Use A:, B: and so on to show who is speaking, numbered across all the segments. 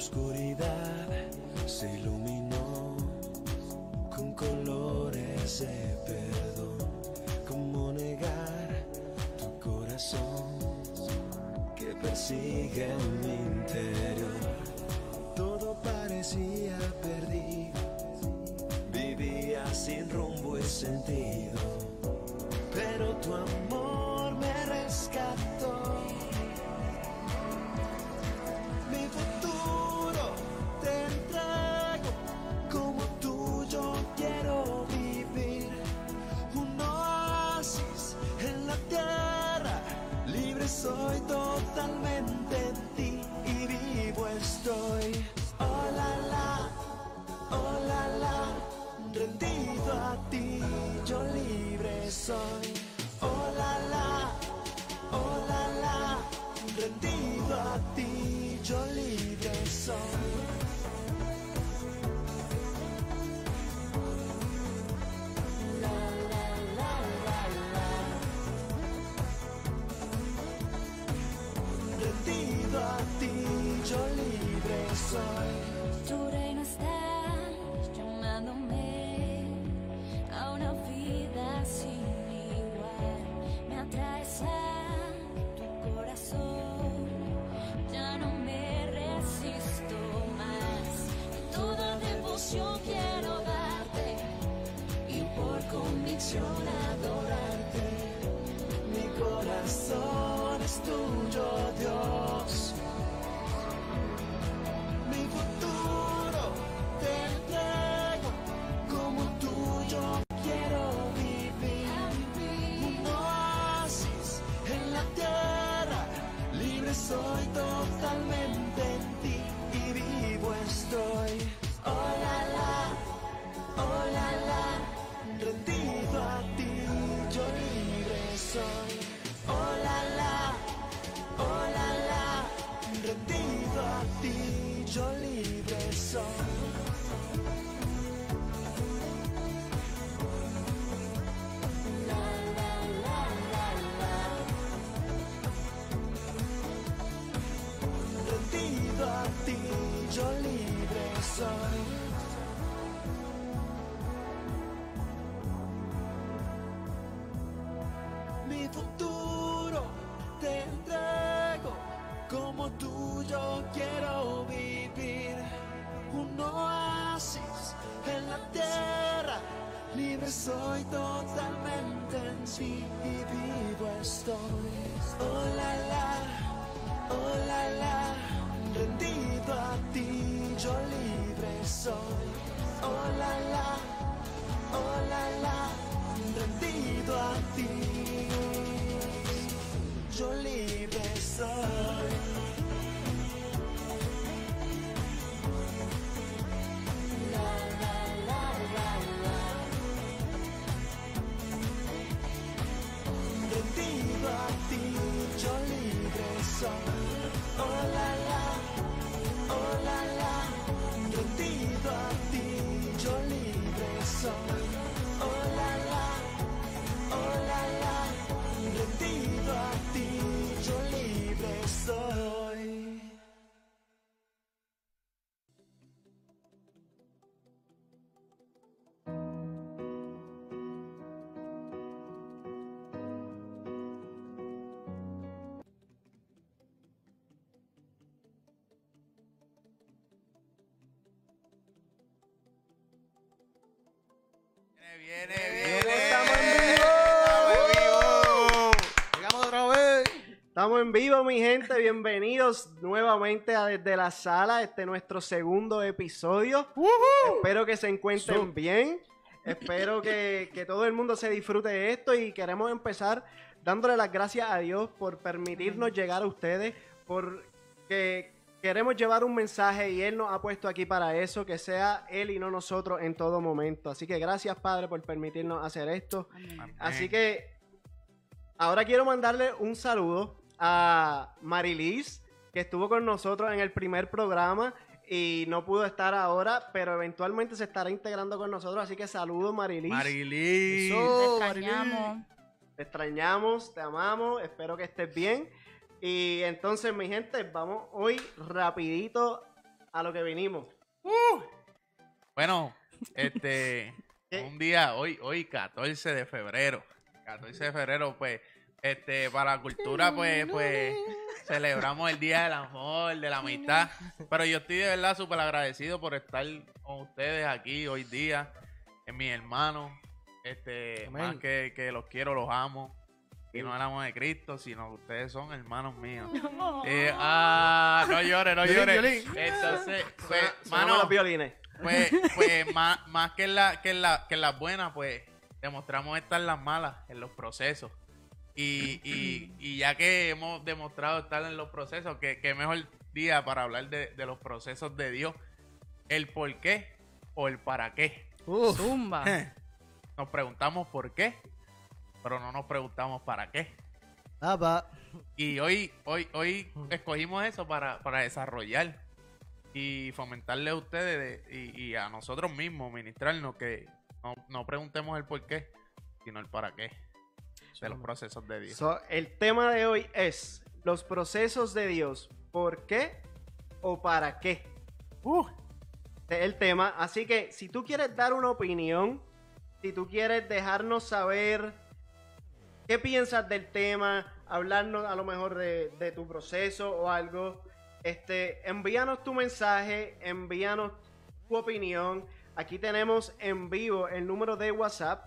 A: oscuridad se iluminó con colores de perdón. ¿Cómo negar tu corazón que persigue en mi interior? Todo parecía perdido, vivía sin rumbo y sentido, pero tu amor
B: Viene, viene.
C: Estamos en
B: vivo.
C: Llegamos otra vez. Estamos en vivo, mi gente. Bienvenidos nuevamente a Desde la Sala. Este es nuestro segundo episodio. Espero que se encuentren bien. Espero que, que todo el mundo se disfrute de esto y queremos empezar dándole las gracias a Dios por permitirnos llegar a ustedes, porque queremos llevar un mensaje y Él nos ha puesto aquí para eso, que sea Él y no nosotros en todo momento. Así que gracias, Padre, por permitirnos hacer esto. Así que ahora quiero mandarle un saludo a Marilis, que estuvo con nosotros en el primer programa y no pudo estar ahora, pero eventualmente se estará integrando con nosotros. Así que saludos, Marilis.
B: Marilis.
C: Eso,
D: Te extrañamos.
C: Te extrañamos, te amamos, espero que estés bien. Y entonces, mi gente, vamos hoy rapidito a lo que vinimos.
B: Bueno, este,
C: ¿Qué?
B: un día, hoy, hoy 14 de febrero, 14 de febrero, pues, este, para la cultura, pues, pues, celebramos el Día del Amor, de la Amistad, pero yo estoy de verdad súper agradecido por estar con ustedes aquí hoy día, en mis hermanos, este,
D: Amén.
B: más que, que los quiero, los amo, y no el amor de Cristo, sino que ustedes son hermanos míos. Eh, ah, no llores, no llores.
D: violín.
B: Entonces, pues, mano,
C: los violines.
B: pues, pues más, más que en la, que en la, que en las buenas, pues demostramos estar en las malas, en los procesos. Y, y, y ya que hemos demostrado estar en los procesos, que, que mejor día para hablar de, de los procesos de Dios, el por qué o el para qué.
D: Uf.
E: Zumba.
B: Nos preguntamos por qué, pero no nos preguntamos para qué.
D: Ah, va.
B: Y hoy, hoy, hoy escogimos eso para, para desarrollar y fomentarle a ustedes de- y, y a nosotros mismos, ministrarnos que no, no preguntemos el por qué, sino el para qué de los procesos de Dios.
C: So, el tema de hoy es los procesos de Dios. ¿Por qué o para qué?
B: Uh,
C: es el tema. Así que si tú quieres dar una opinión, si tú quieres dejarnos saber qué piensas del tema, hablarnos a lo mejor de, tu proceso o algo, este, envíanos tu mensaje, envíanos tu opinión. Aquí tenemos en vivo el número de WhatsApp.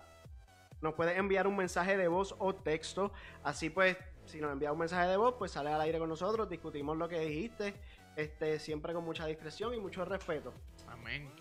C: Nos puedes enviar un mensaje de voz o texto. Así pues, si nos envías un mensaje de voz, pues sale al aire con nosotros, discutimos lo que dijiste, este, siempre con mucha discreción y mucho respeto.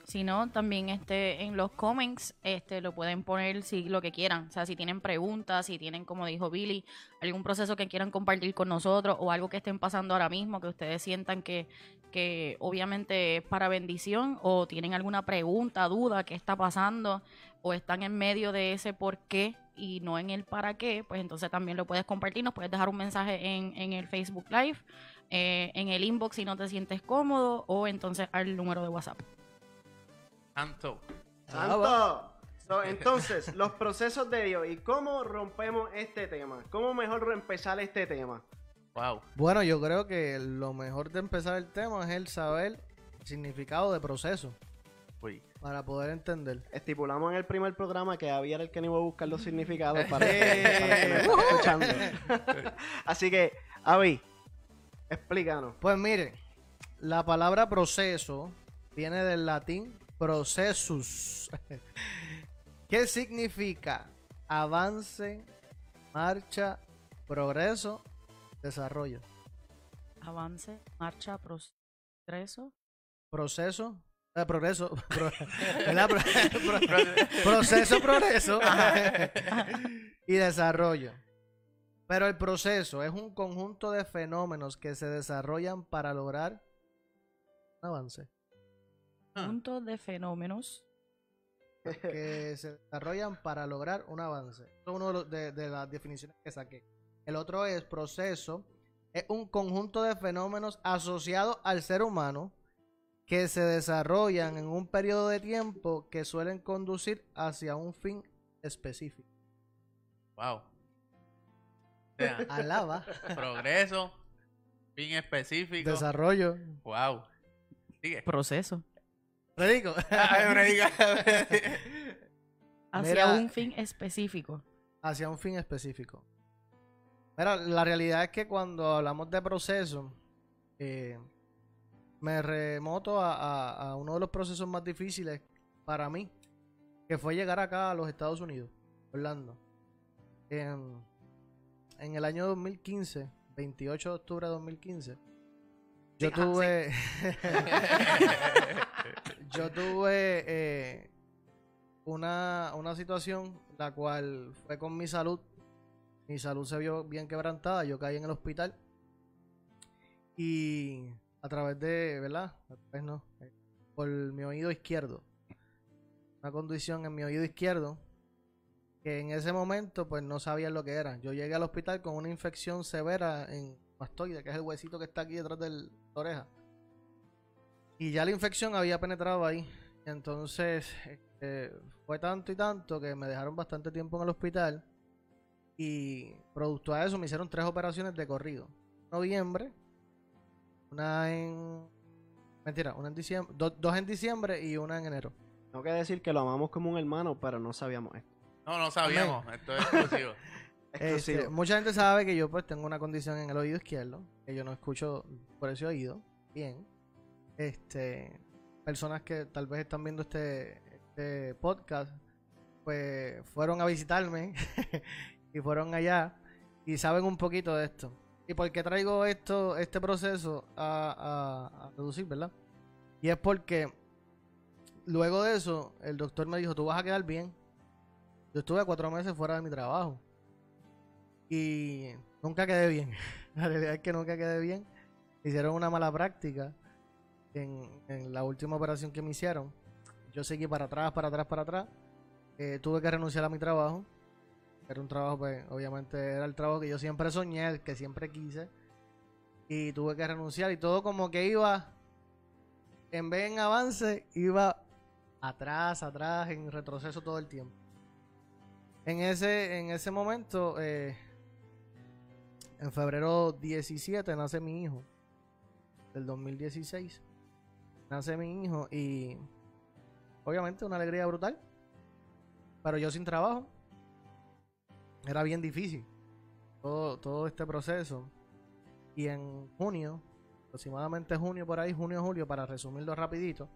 E: Si no, también este, en los comments este, lo pueden poner si lo que quieran. O sea, si tienen preguntas, si tienen, como dijo Billy, algún proceso que quieran compartir con nosotros o algo que estén pasando ahora mismo, que ustedes sientan que, que obviamente es para bendición o tienen alguna pregunta, duda, qué está pasando o están en medio de ese por qué y no en el para qué, pues entonces también lo puedes compartir. Nos puedes dejar un mensaje en, en el Facebook Live, eh, en el inbox si no te sientes cómodo o entonces al número de WhatsApp.
B: Santo.
D: Ah.
C: ¡Santo! So, entonces, los procesos de Dios y cómo rompemos este tema. ¿Cómo mejor empezar este tema?
B: Wow.
D: Bueno, yo creo que lo mejor de empezar el tema es el saber el significado de proceso
B: Uy.
D: para poder entender.
C: Estipulamos en el primer programa que había el que no iba a buscar los significados para, para que escuchando. Así que, Avi, explícanos.
D: Pues mire, la palabra proceso viene del latín processus. ¿Qué significa? Avance, marcha, progreso, desarrollo.
E: Avance, marcha, progreso.
D: Proceso, eh, progreso, proceso, progreso y desarrollo. Pero el proceso es un conjunto de fenómenos que se desarrollan para lograr un avance.
B: Ah.
E: Puntos de fenómenos.
D: que se desarrollan para lograr un avance. Eso es una de, los- de- de las definiciones que saqué. El otro es proceso. Es un conjunto de fenómenos asociados al ser humano que se desarrollan en un periodo de tiempo que suelen conducir hacia un fin específico.
B: Wow. O sea,
D: Alaba,
B: progreso, fin específico.
D: desarrollo.
B: Wow. Sigue.
E: Proceso.
D: Redico.
B: Ay, me diga.
E: Hacia
D: Mira.
E: un fin específico.
D: hacia un fin específico. Mira, la realidad es que cuando hablamos de proceso, eh, me remoto a, a- a uno de los procesos más difíciles para mí, que fue llegar acá a los Estados Unidos, Orlando. En, en el año 2015, 28 de octubre de 2015, yo tuve... yo tuve eh, una, una situación la cual fue con mi salud. Mi salud se vio bien quebrantada. Yo caí en el hospital. Y a través de, ¿verdad? A través no, eh, por mi oído izquierdo. Una condición en mi oído izquierdo que en ese momento pues no sabía lo que era. Yo llegué al hospital con una infección severa en mastoide, que es el huesito que está aquí detrás de la oreja. Y ya la infección había penetrado ahí. Entonces, este, fue tanto y tanto que me dejaron bastante tiempo en el hospital. Y producto a eso me hicieron tres operaciones de corrido. Noviembre, una en Mentira, una en diciembre, do- dos en diciembre y una en enero.
C: Tengo que decir que lo amamos como un hermano, pero no sabíamos esto.
B: No, no sabíamos. Esto es exclusivo.
D: Este, mucha gente sabe que yo pues tengo una condición en el oído izquierdo, que yo no escucho por ese oído bien. Este, personas que tal vez están viendo este, este podcast, pues fueron a visitarme y fueron allá y saben un poquito de esto. ¿Y por qué traigo esto, este proceso a, a, a reducir, verdad? Y es porque luego de eso, el doctor me dijo, tú vas a quedar bien. Yo estuve cuatro meses fuera de mi trabajo. Y nunca quedé bien. La realidad es que nunca quedé bien. Hicieron una mala práctica en, la última operación que me hicieron. Yo seguí para atrás, para atrás, para atrás. Eh, tuve que renunciar a mi trabajo. Era un trabajo, pues, obviamente era el trabajo que yo siempre soñé, el que siempre quise. Y tuve que renunciar y todo como que iba, en vez en avance, iba atrás, atrás, en retroceso todo el tiempo. En ese, en ese momento, eh, en febrero 17 nace mi hijo, del 2016. Nace mi hijo y obviamente una alegría brutal. Pero yo sin trabajo. Era bien difícil. Todo, todo este proceso. Y en junio, aproximadamente junio por ahí, junio, julio, para resumirlo rapidito.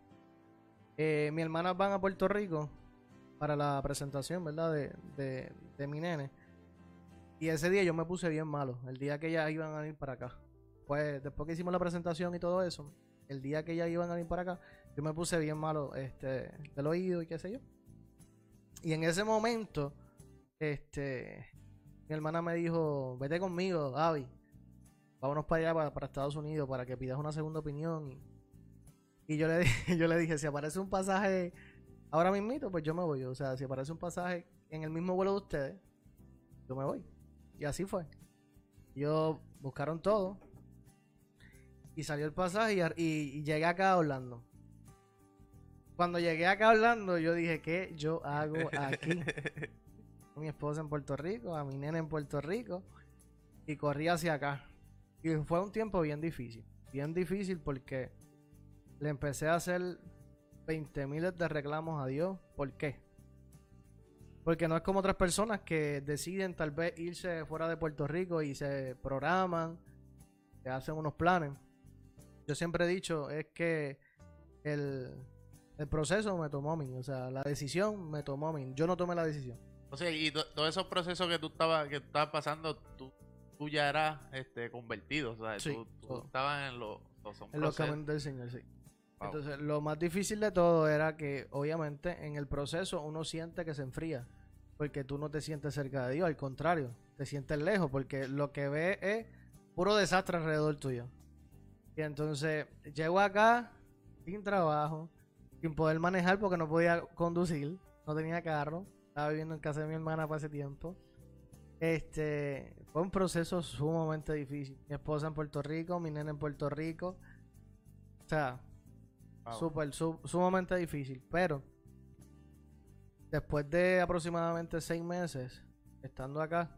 D: eh, mi hermana van a Puerto Rico para la presentación, ¿verdad? De, de, de mi nene. Y ese día yo me puse bien malo. El día que ellas iban a ir para acá. Pues después que hicimos la presentación y todo eso, el día que ellas iban a ir para acá, yo me puse bien malo este, del oído y qué sé yo. Y en ese momento, este, mi hermana me dijo, vete conmigo, Gaby. Vámonos para allá, para, Estados Unidos, para que pidas una segunda opinión. Y, yo, le, di- yo le dije, si aparece un pasaje ahora mismito, pues yo me voy. O sea, si aparece un pasaje en el mismo vuelo de ustedes, yo me voy. Y así fue. Ellos buscaron todo. Y salió el pasaje y- y llegué acá a Orlando. Cuando llegué acá a Orlando, yo dije, ¿qué yo hago aquí? A mi esposa en Puerto Rico, a mi nena en Puerto Rico. Y corrí hacia acá. Y fue un tiempo bien difícil. Bien difícil porque le empecé a hacer 20 miles de reclamos a Dios. ¿Por qué? Porque no es como otras personas que deciden tal vez irse fuera de Puerto Rico y se programan, que hacen unos planes. Yo siempre he dicho es que el, el proceso me tomó a mí, o sea, la decisión me tomó a mí. Yo no tomé la decisión.
B: O sea, y to- todos esos procesos que tú estabas que estabas pasando, tú, tú ya eras este, convertido. O sea,
D: Sí,
B: tú, tú estabas en son
D: En los caminos del Señor, sí.
B: Wow.
D: Entonces, lo más difícil de todo era que, obviamente, en el proceso uno siente que se enfría. Porque tú no te sientes cerca de Dios, al contrario, te sientes lejos, porque lo que ves es puro desastre alrededor tuyo. Y entonces, llego acá sin trabajo, sin poder manejar porque no podía conducir, no tenía carro, estaba viviendo en casa de mi hermana para ese tiempo. Este, fue un proceso sumamente difícil. Mi esposa en Puerto Rico, mi nena en Puerto Rico. O sea,
B: Wow.
D: Súper, su- sumamente difícil. Pero después de aproximadamente seis meses estando acá,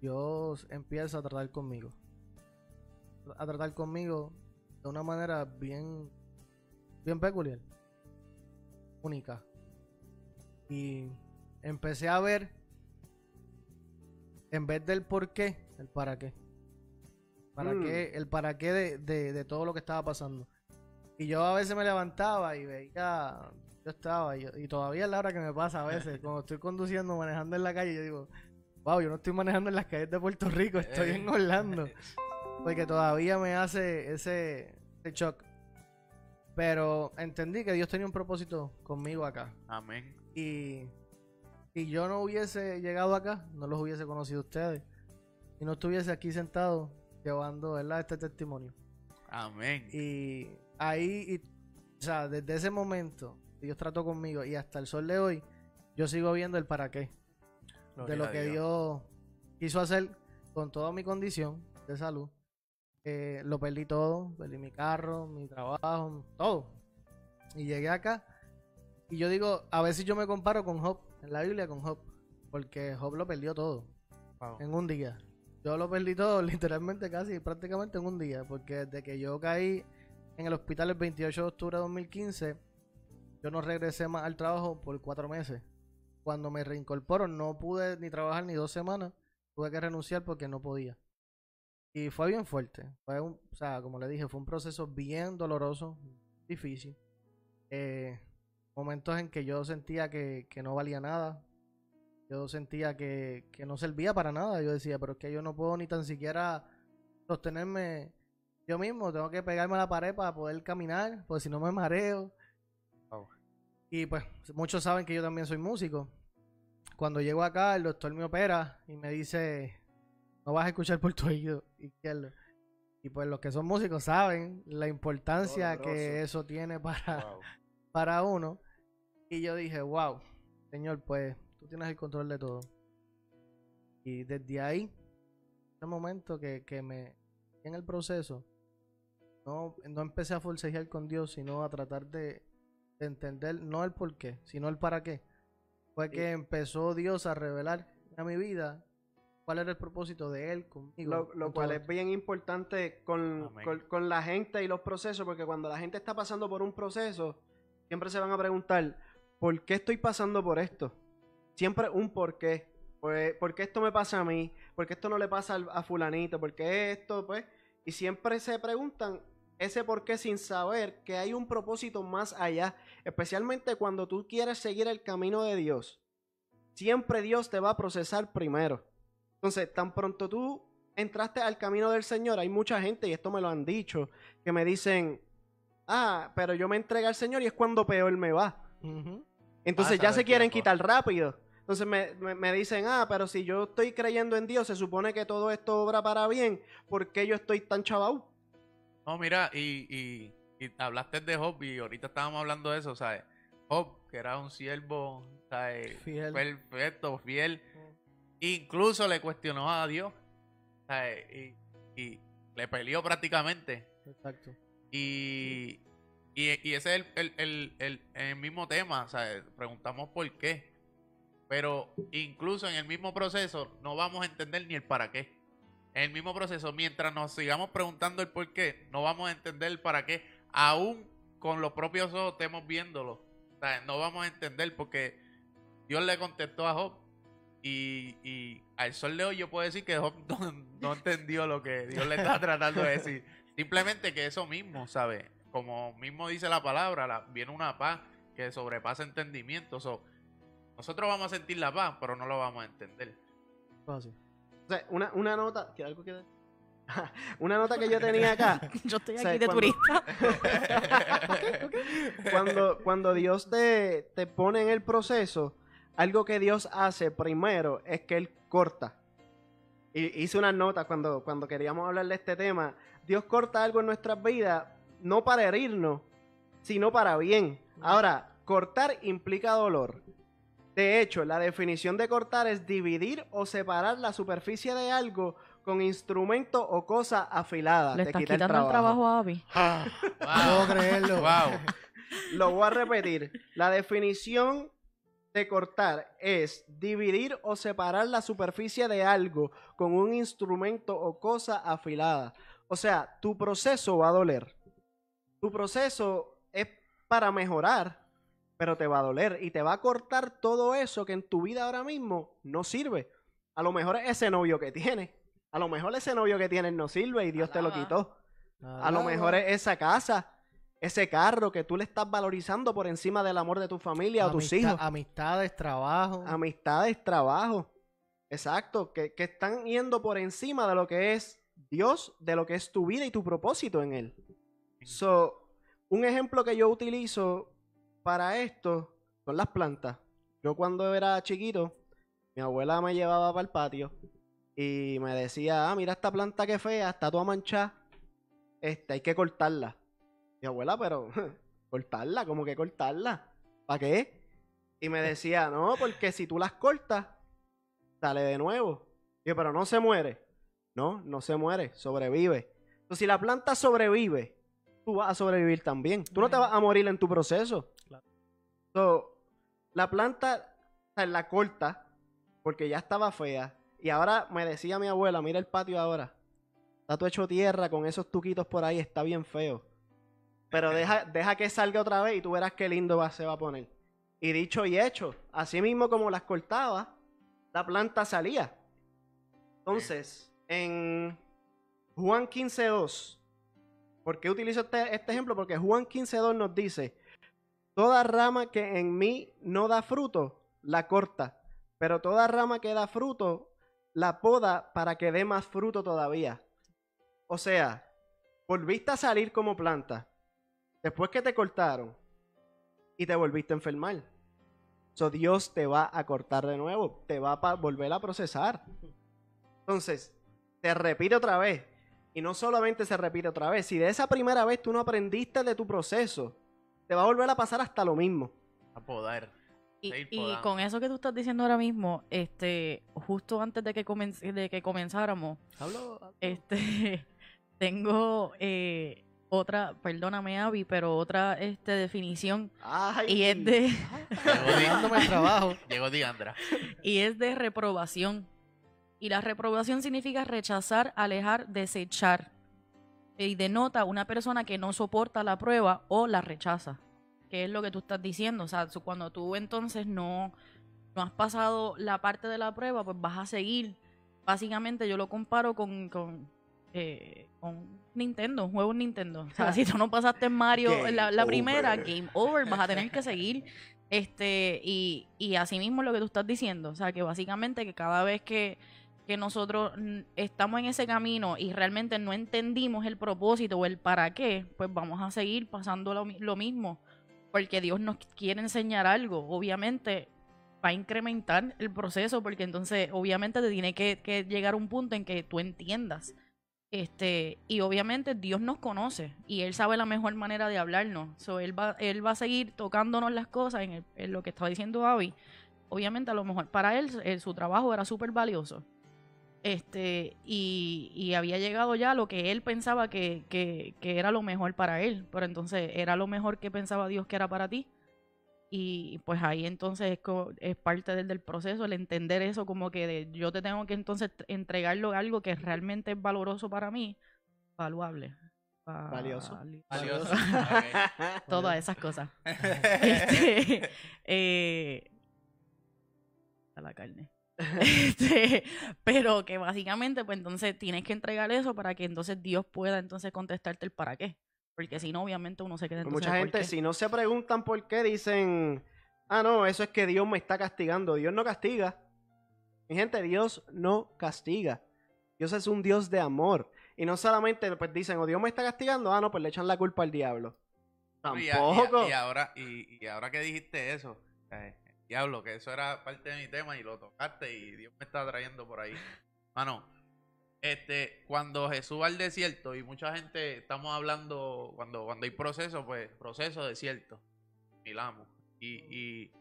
D: Dios empieza a tratar conmigo. A tratar conmigo de una manera bien, bien peculiar, única. Y empecé a ver, en vez del por qué, el para qué. Para
C: Mm.
D: qué, el para qué de, de- de todo lo que estaba pasando. Y yo a veces me levantaba y veía, yo estaba, y, y todavía es la hora que me pasa a veces, cuando estoy conduciendo, manejando en la calle, yo digo, wow, yo no estoy manejando en las calles de Puerto Rico, estoy en Orlando. Porque todavía me hace ese, ese shock. Pero entendí que Dios tenía un propósito conmigo acá.
B: Amén.
D: Y si yo no hubiese llegado acá, no los hubiese conocido ustedes. Y no estuviese aquí sentado llevando ¿verdad? este testimonio.
B: Amén.
D: Y ahí, y- o sea, desde ese momento, Dios trató conmigo y hasta el sol de hoy, yo sigo viendo el para qué.
B: Gloria
D: de lo que Dios quiso hacer con toda mi condición de salud. Eh, lo perdí todo, perdí mi carro, mi trabajo, todo. Y llegué acá. Y yo digo, a veces yo me comparo con Job, en la Biblia con Job, porque Job lo perdió todo
B: Wow.
D: en un día. Yo lo perdí todo, literalmente casi, prácticamente en un día, porque desde que yo caí en el hospital el 28 de octubre de 2015. Yo no regresé más al trabajo por cuatro meses. Cuando me reincorporo no pude ni trabajar ni dos semanas. Tuve que renunciar porque no podía. Y fue bien fuerte. Fue un, o sea, como le dije, fue un proceso bien doloroso, difícil. Eh, momentos en que yo sentía que, que no valía nada. Yo sentía que, que no servía para nada. Yo decía, pero es que yo no puedo ni tan siquiera sostenerme yo mismo. Tengo que pegarme a la pared para poder caminar, porque si no me mareo. Y pues muchos saben que yo también soy músico. Cuando llego acá, el doctor me opera y me dice, no vas a escuchar por tu oído izquierdo. Y pues los que son músicos saben la importancia que eso tiene para,
B: Wow.
D: para uno. Y yo dije, wow, señor, pues tú tienes el control de todo. Y desde ahí, ese momento que, que me, en el proceso, no, no empecé a forcejear con Dios, sino a tratar de, de entender no el por qué, sino el para qué. Fue que empezó Dios a revelar a mi vida cuál era el propósito de Él conmigo.
C: Lo, cual es bien importante con, con- con la gente y los procesos, porque cuando la gente está pasando por un proceso, siempre se van a preguntar, ¿por qué estoy pasando por esto? Siempre un por qué. Pues, ¿Por qué esto me pasa a mí? ¿Por qué esto no le pasa al- a fulanito? ¿Por qué esto? Pues, y siempre se preguntan ese por qué sin saber que hay un propósito más allá, especialmente cuando tú quieres seguir el camino de Dios. Siempre Dios te va a procesar primero. Entonces, tan pronto tú entraste al camino del Señor, hay mucha gente, y esto me lo han dicho, que me dicen, ah, pero yo me entregué al Señor y es cuando peor me va. Entonces
B: Pasa
C: ya se quieren quitar rápido. Entonces me, me- me dicen, ah, pero si yo estoy creyendo en Dios, se supone que todo esto obra para bien, ¿por qué yo estoy tan chavau?
B: No, mira, y, y, y hablaste de Job y ahorita estábamos hablando de eso, ¿sabes? Job, que era un siervo, ¿sabes?
D: Fiel.
B: Perfecto, fiel. Incluso le cuestionó a Dios, ¿sabes? Y, y le peleó prácticamente.
D: Exacto.
B: Y, y, y ese es el, el, el, el- el mismo tema, ¿sabes? Preguntamos por qué. Pero incluso en el mismo proceso no vamos a entender ni el para qué. El mismo proceso, mientras nos sigamos preguntando el por qué, no vamos a entender el para qué. Aún con los propios ojos estemos viéndolo. No vamos a entender porque Dios le contestó a Job. Y, y al sol de hoy yo puedo decir que Job no, entendió lo que Dios le está tratando de decir. Simplemente que eso mismo, ¿sabes? Como mismo dice la palabra, la- viene una paz que sobrepasa entendimiento. So, nosotros vamos a sentir la paz, pero no lo vamos a entender.
D: Así.
C: O sea, una, una nota, ¿que algo que una nota que yo tenía acá,
E: Yo estoy
C: O sea,
E: aquí de
C: cuando-
E: turista.
C: cuando, cuando Dios te, te pone en el proceso, algo que Dios hace primero es que Él corta. Y hice unas notas cuando, cuando queríamos hablar de este tema. Dios corta algo en nuestras vidas, no para herirnos, sino para bien. Ahora, cortar implica dolor. De hecho, la definición de cortar es dividir o separar la superficie de algo con instrumento o cosa afilada.
E: Le
C: Te
E: estás
C: quita
E: quitando el trabajo a Abby.
D: No puedo creerlo.
B: Wow.
C: Lo voy a repetir. La definición de cortar es dividir o separar la superficie de algo con un instrumento o cosa afilada. O sea, tu proceso va a doler. Tu proceso es para mejorar, pero te va a doler y te va a cortar todo eso que en tu vida ahora mismo no sirve. A lo mejor es ese novio que tienes. A lo mejor ese novio que tienes no sirve y Dios te lo
E: Alaba.
C: quitó. A lo mejor es esa casa, ese carro que tú le estás valorizando por encima del amor de tu familia o tus hijos.
D: Amistades, trabajo.
C: Amistades, trabajo. Exacto, que, que están yendo por encima de lo que es Dios, de lo que es tu vida y tu propósito en Él. So, un ejemplo que yo utilizo para esto son las plantas. Yo cuando era chiquito, mi abuela me llevaba para el patio y me decía, ah, mira esta planta que fea, está toda manchada, este, hay que cortarla. Mi abuela, pero, cortarla, ¿cómo que cortarla? ¿Para qué? Y me decía, no, porque si tú las cortas, sale de nuevo. Y yo, pero no se muere. No, no se muere, sobrevive. Entonces, si la planta sobrevive, tú vas a sobrevivir también. Tú no te vas a morir en tu proceso. So, la planta o sea, la corta porque ya estaba fea. Y ahora me decía mi abuela, mira el patio ahora. Está todo hecho tierra con esos tuquitos por ahí, está bien feo. pero deja, deja que salga otra vez y tú verás qué lindo va, se va a poner. Y dicho y hecho, así mismo como las cortaba, la planta salía. Entonces, en Juan 15.2, ¿por qué utilizo este, este ejemplo? Porque Juan 15.2 nos dice, toda rama que en mí no da fruto, la corta, pero toda rama que da fruto, la poda para que dé más fruto todavía. O sea, volviste a salir como planta, después que te cortaron, y te volviste a enfermar. So, Dios te va a cortar de nuevo, te va a volver a procesar. Entonces, te repite otra vez. Y no solamente se repite otra vez, si de esa primera vez tú no aprendiste de tu proceso, te va a volver a pasar hasta lo mismo.
B: A poder.
E: Y, con eso que tú estás diciendo ahora mismo, este, justo antes de que, comenz- de que comenzáramos,
D: Hablo.
E: este, tengo eh, otra, perdóname Avi, pero otra este, definición
C: Ay,
E: y es de
B: Llegó,
D: el trabajo.
B: llegó Diandra.
E: y es de reprobación. Y la reprobación significa rechazar, alejar, desechar. Y denota una persona que no soporta la prueba o la rechaza. Que es lo que tú estás diciendo. O sea, cuando tú entonces no, no has pasado la parte de la prueba, pues vas a seguir. Básicamente yo lo comparo con, con, eh, con Nintendo, juegos Nintendo. O sea, si tú no pasaste en Mario
C: Game
E: la, la primera, game over, vas a tener que seguir. Este, y, y así mismo lo que tú estás diciendo. O sea, que básicamente que cada vez que, que nosotros mm, estamos en ese camino y realmente no entendimos el propósito o el para qué, pues vamos a seguir pasando lo, lo mismo. Porque Dios nos quiere enseñar algo. Obviamente va a incrementar el proceso porque entonces obviamente te tiene que, llegar un punto en que tú entiendas. Este, y obviamente Dios nos conoce y Él sabe la mejor manera de hablarnos. So, él, va, él va a seguir tocándonos las cosas en, el- en lo que estaba diciendo Avi. Obviamente a lo mejor para él eh, su trabajo era súper valioso. Este, y, y había llegado ya a lo que él pensaba que, que, que era lo mejor para él. Pero entonces era lo mejor que pensaba Dios que era para ti. Y pues ahí entonces es, es parte del, del proceso, el entender eso como que de- yo te tengo que entonces entregarlo algo que realmente es valoroso para mí, valuable.
C: Valioso.
E: vali-
B: Valioso.
E: Todas esas cosas. Este, eh, a la carne. Este, pero que básicamente, pues entonces tienes que entregar eso para que entonces Dios pueda entonces contestarte el para qué. Porque si no, obviamente uno se queda
C: Pues
E: entonces
C: mucha
E: ¿por
C: gente, si no se preguntan por qué, dicen, ah, no, eso es que Dios me está castigando. Dios no castiga. Mi gente, Dios no castiga. Dios es un Dios de amor. Y no solamente, pues dicen, o Dios me está castigando, ah, no, pues le echan la culpa al diablo.
B: Y, a-
C: Tampoco.
B: y a- y ahora, y, y ahora que dijiste eso, eh, diablo, que eso era parte de mi tema y lo tocaste y Dios me está trayendo por ahí. Mano, este, cuando Jesús va al desierto y mucha gente estamos hablando, cuando, cuando hay proceso, pues proceso desierto, milamos. Y, y,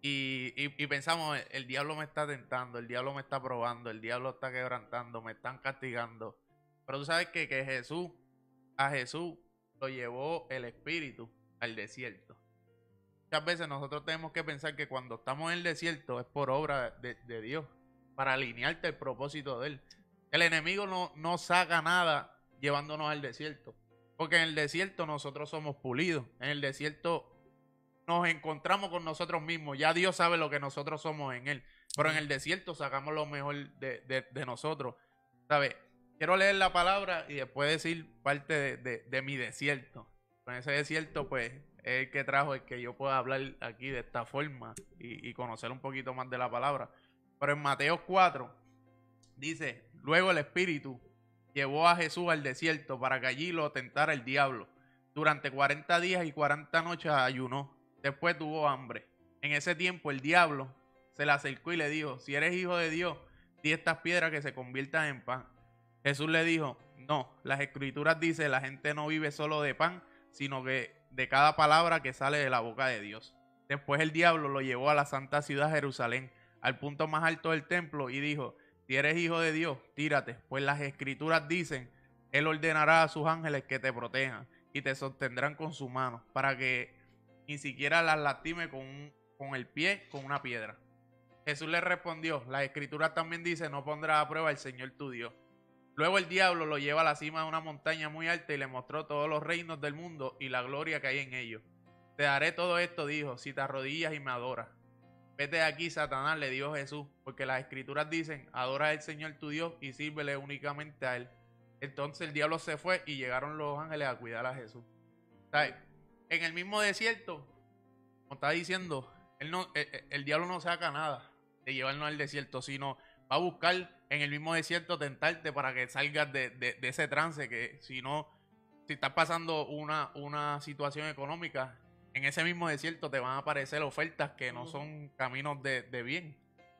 B: y, y- y pensamos, el, el diablo me está tentando, el diablo me está probando, el diablo está quebrantando, me están castigando. Pero tú sabes que, que Jesús, a Jesús lo llevó el Espíritu al desierto. Muchas veces nosotros tenemos que pensar que cuando estamos en el desierto es por obra de, Dios, para alinearte el propósito de Él. El enemigo no, no saca nada llevándonos al desierto, porque en el desierto nosotros somos pulidos, en el desierto nos encontramos con nosotros mismos, ya Dios sabe lo que nosotros somos en Él, pero en el desierto sacamos lo mejor de, de- de nosotros. ¿Sabes? Quiero leer la palabra y después decir parte de- de mi desierto. Con ese desierto, pues, es el que trajo el que yo pueda hablar aquí de esta forma y, y conocer un poquito más de la palabra. Pero en Mateo 4 dice, luego el Espíritu llevó a Jesús al desierto para que allí lo tentara el diablo. Durante 40 días y 40 noches ayunó. Después tuvo hambre. En ese tiempo el diablo se le acercó y le dijo, si eres hijo de Dios, di estas piedras que se conviertan en pan. Jesús le dijo, no, las escrituras dicen, la gente no vive solo de pan, sino que de cada palabra que sale de la boca de Dios. Después el diablo lo llevó a la santa ciudad Jerusalén, al punto más alto del templo, y dijo, si eres hijo de Dios, tírate, pues las escrituras dicen, Él ordenará a sus ángeles que te protejan y te sostendrán con su mano, para que ni siquiera las lastime con, un- con el pie, con una piedra. Jesús le respondió, las escrituras también dicen, no pondrás a prueba al Señor tu Dios. Luego el diablo lo lleva a la cima de una montaña muy alta y le mostró todos los reinos del mundo y la gloria que hay en ellos. Te daré todo esto, dijo, si te arrodillas y me adoras. Vete de aquí, Satanás, le dijo Jesús, porque las escrituras dicen, adora al Señor tu Dios y sírvele únicamente a Él. Entonces el diablo se fue y llegaron los ángeles a cuidar a Jesús. En el mismo desierto, como está diciendo, él no, el, el- el diablo no saca nada de llevarnos al desierto, sino va a buscar en el mismo desierto tentarte para que salgas de, de- de ese trance que si no, si estás pasando una, una situación económica, en ese mismo desierto te van a aparecer ofertas que no son caminos de, de bien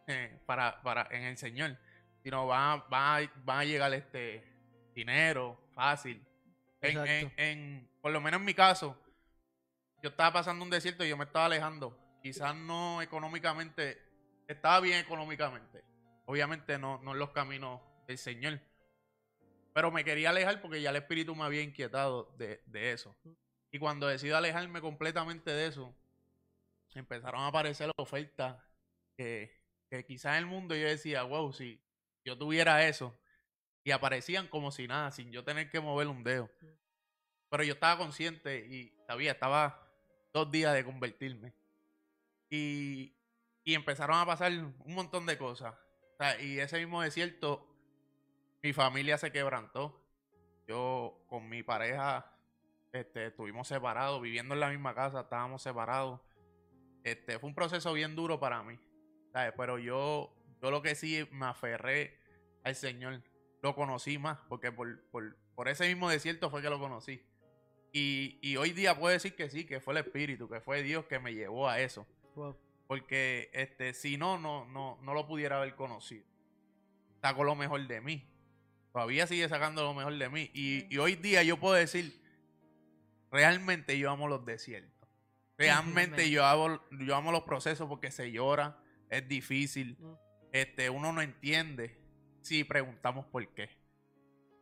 B: eh, para, para en el Señor, sino van, a- van, a, van a llegar este dinero fácil. En, en- por lo menos en mi caso, yo estaba pasando un desierto y yo me estaba alejando. Quizás no económicamente, estaba bien económicamente. Obviamente no, no en los caminos del Señor. Pero me quería alejar porque ya el espíritu me había inquietado de, de eso. Y cuando decido alejarme completamente de eso, empezaron a aparecer ofertas que, que quizás en el mundo yo decía, wow, si yo tuviera eso. Y aparecían como si nada, sin yo tener que mover un dedo. Pero yo estaba consciente y sabía, estaba dos días de convertirme. Y, y empezaron a pasar un montón de cosas. Y ese mismo desierto, mi familia se quebrantó. Yo con mi pareja este, estuvimos separados, viviendo en la misma casa, estábamos separados. Este, fue un proceso bien duro para mí. Pero yo, yo lo que sí me aferré al Señor. Lo conocí más, porque por, por, por ese mismo desierto fue que lo conocí. Y, y hoy día puedo decir que sí, que fue el Espíritu, que fue Dios que me llevó a eso.
D: Wow.
B: Porque este, si no, no, no, no lo pudiera haber conocido. Sacó lo mejor de mí. Todavía sigue sacando lo mejor de mí. Y, y hoy día yo puedo decir, realmente yo amo los desiertos. Realmente yo amo, yo amo los procesos porque se llora, es difícil. Este, uno no entiende si preguntamos por qué.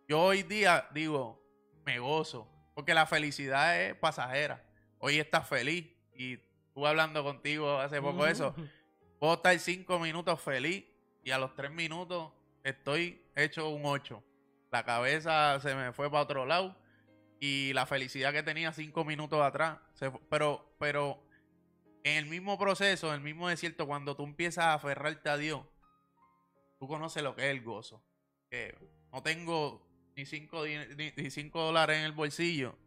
B: Yo hoy día digo, me gozo, porque la felicidad es pasajera. Hoy estás feliz y estuve hablando contigo hace poco eso. Puedo estar cinco minutos feliz y a los tres minutos estoy hecho un ocho. La cabeza se me fue para otro lado y la felicidad que tenía cinco minutos atrás. se pero, pero en el mismo proceso, en el mismo desierto, cuando tú empiezas a aferrarte a Dios, tú conoces lo que es el gozo. Que no tengo ni cinco, ni cinco dólares en el bolsillo,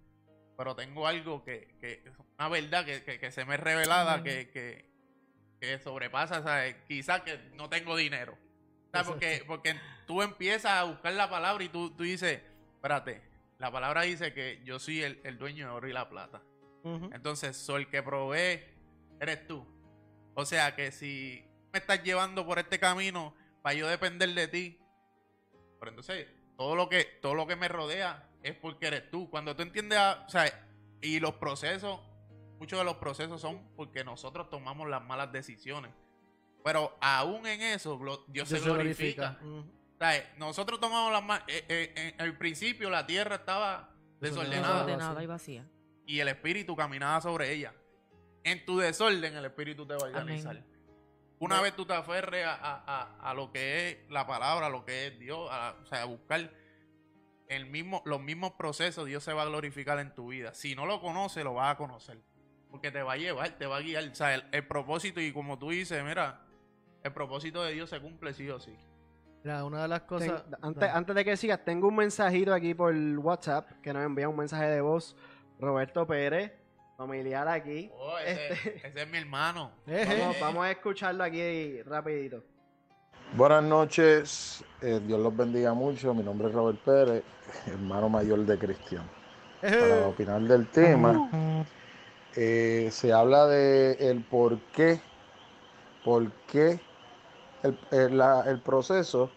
B: pero tengo algo que, que una verdad que, que- que se me es revelada, que, sobrepasa, ¿sabes? Quizás que no tengo dinero. ¿Sabes? Porque, porque tú empiezas a buscar la palabra y tú, tú dices, espérate, la palabra dice que yo soy el, el dueño de oro y la plata. Entonces, soy el que provee eres tú. O sea que si me estás llevando por este camino para yo depender de ti, pero entonces todo lo que todo lo que me rodea es porque eres tú. Cuando tú entiendes, a- o sea, y los procesos, muchos de los procesos son porque nosotros tomamos las malas decisiones. Pero aún en eso, Dios se glorifica. O sea, nosotros tomamos las malas. en el principio la tierra estaba desordenada
E: Desordenada y vacía.
B: y el espíritu caminaba sobre ella. En tu desorden, el espíritu te va a organizar.
E: Amén.
B: Una vez tú te aferres a, a- a- a lo que es la palabra, a lo que es Dios, a, o sea, a buscar el mismo, los mismos procesos, Dios se va a glorificar en tu vida. Si no lo conoces, lo vas a conocer. Porque te va a llevar, te va a guiar. O sea, el, el propósito, y como tú dices, mira, el propósito de Dios se cumple sí o sí.
D: Mira, una de las
C: Ten-
D: cosas.
C: antes, antes de que sigas, tengo un mensajito aquí por WhatsApp que nos envía un mensaje de voz Roberto Pérez, familiar aquí.
B: Oh, ese,
C: Este-
B: ese es mi hermano.
D: Eje.
C: Vamos, vamos a escucharlo aquí rapidito.
F: Buenas noches, eh, Dios los bendiga mucho. Mi nombre es Robert Pérez, hermano mayor de Cristian. Para opinar del tema, eh, se habla de el por qué, por qué el, el- la- el proceso,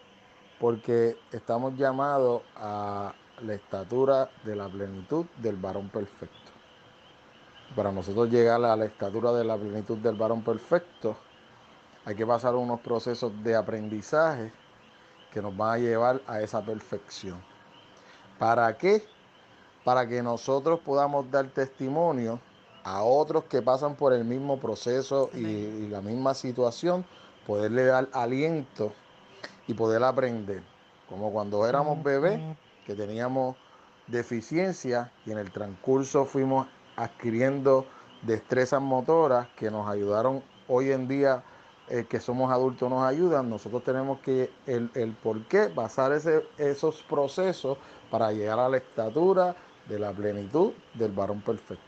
F: porque estamos llamados a la estatura de la plenitud del varón perfecto. Para nosotros llegar a la estatura de la plenitud del varón perfecto, hay que pasar unos procesos de aprendizaje que nos van a llevar a esa perfección. ¿Para qué? Para que nosotros podamos dar testimonio a otros que pasan por el mismo proceso y, la misma situación, poderle dar aliento y poder aprender. como cuando éramos bebés, que teníamos deficiencias y en el transcurso fuimos adquiriendo destrezas motoras que nos ayudaron hoy en día eh, que somos adultos nos ayudan, nosotros tenemos que el, el por qué basar ese, esos procesos para llegar a la estatura de la plenitud del varón perfecto.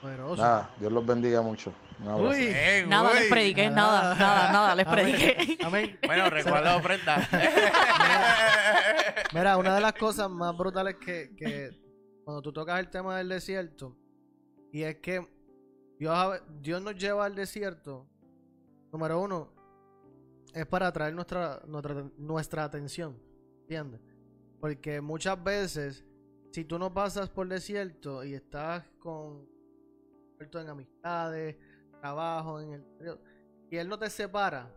D: Poderoso.
F: Nada, Dios los bendiga mucho.
D: Uy.
E: Nada les prediqué, nada, nada, nada les prediqué.
D: Amén.
B: Bueno, recuerda ofrenda.
D: Mira, una de las cosas más brutales que, que cuando tú tocas el tema del desierto, y es que Dios, Dios nos lleva al desierto, número uno, es para atraer nuestra, nuestra, nuestra atención, ¿entiendes? Porque muchas veces, si tú no pasas por desierto y estás con en amistades, trabajo, en el y él no te separa,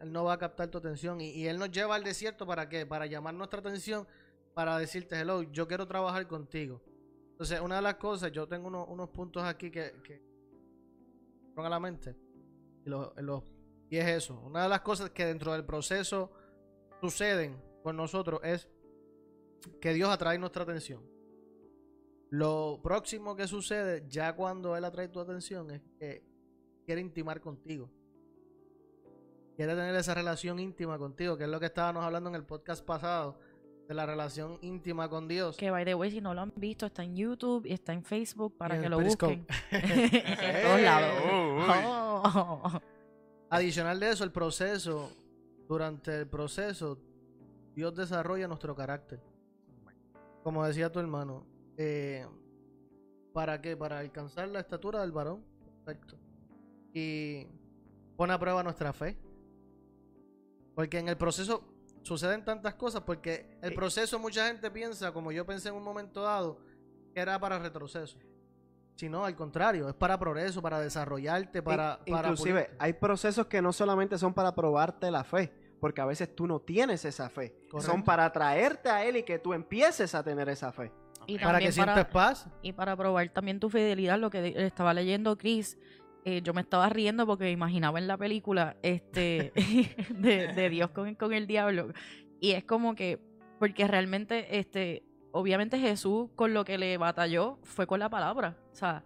D: él no va a captar tu atención y, y él nos lleva al desierto para qué? Para llamar nuestra atención, para decirte, hello, yo quiero trabajar contigo. Entonces, una de las cosas, yo tengo unos, puntos aquí que, que a la mente. Y, los- y es eso. Una de las cosas que dentro del proceso suceden con nosotros es que Dios atrae nuestra atención. Lo próximo que sucede ya cuando Él atrae tu atención es que quiere intimar contigo. Quiere tener esa relación íntima contigo, que es lo que estábamos hablando en el podcast pasado, de la relación íntima con Dios.
E: Que by the way, si no lo han visto, está en YouTube y está en Facebook para
D: Y en
E: que lo
D: Periscope.
E: busquen. en todos lados.
B: Uy.
E: Oh.
D: Adicional de eso, el proceso, durante el proceso, Dios desarrolla nuestro carácter. Como decía tu hermano, eh, ¿para qué? Para alcanzar la estatura del varón. Perfecto. Y pone a prueba nuestra fe. Porque en el proceso suceden tantas cosas, porque el proceso mucha gente piensa, como yo pensé en un momento dado, que era para retroceso. Sino al contrario, es para progreso, para desarrollarte, para...
C: In-
D: para
C: Inclusive,
D: pulirte.
C: hay procesos que no solamente son para probarte la fe, porque a veces tú no tienes esa fe. Son para traerte a Él y que tú empieces a tener esa fe.
E: Y
D: para que sientas paz.
E: Y para probar también tu fidelidad, lo que estaba leyendo Chris, eh, yo me estaba riendo porque me imaginaba en la película este de, de Dios con, con el diablo. Y es como que, porque realmente, este, obviamente Jesús con lo que le batalló fue con la palabra. O sea,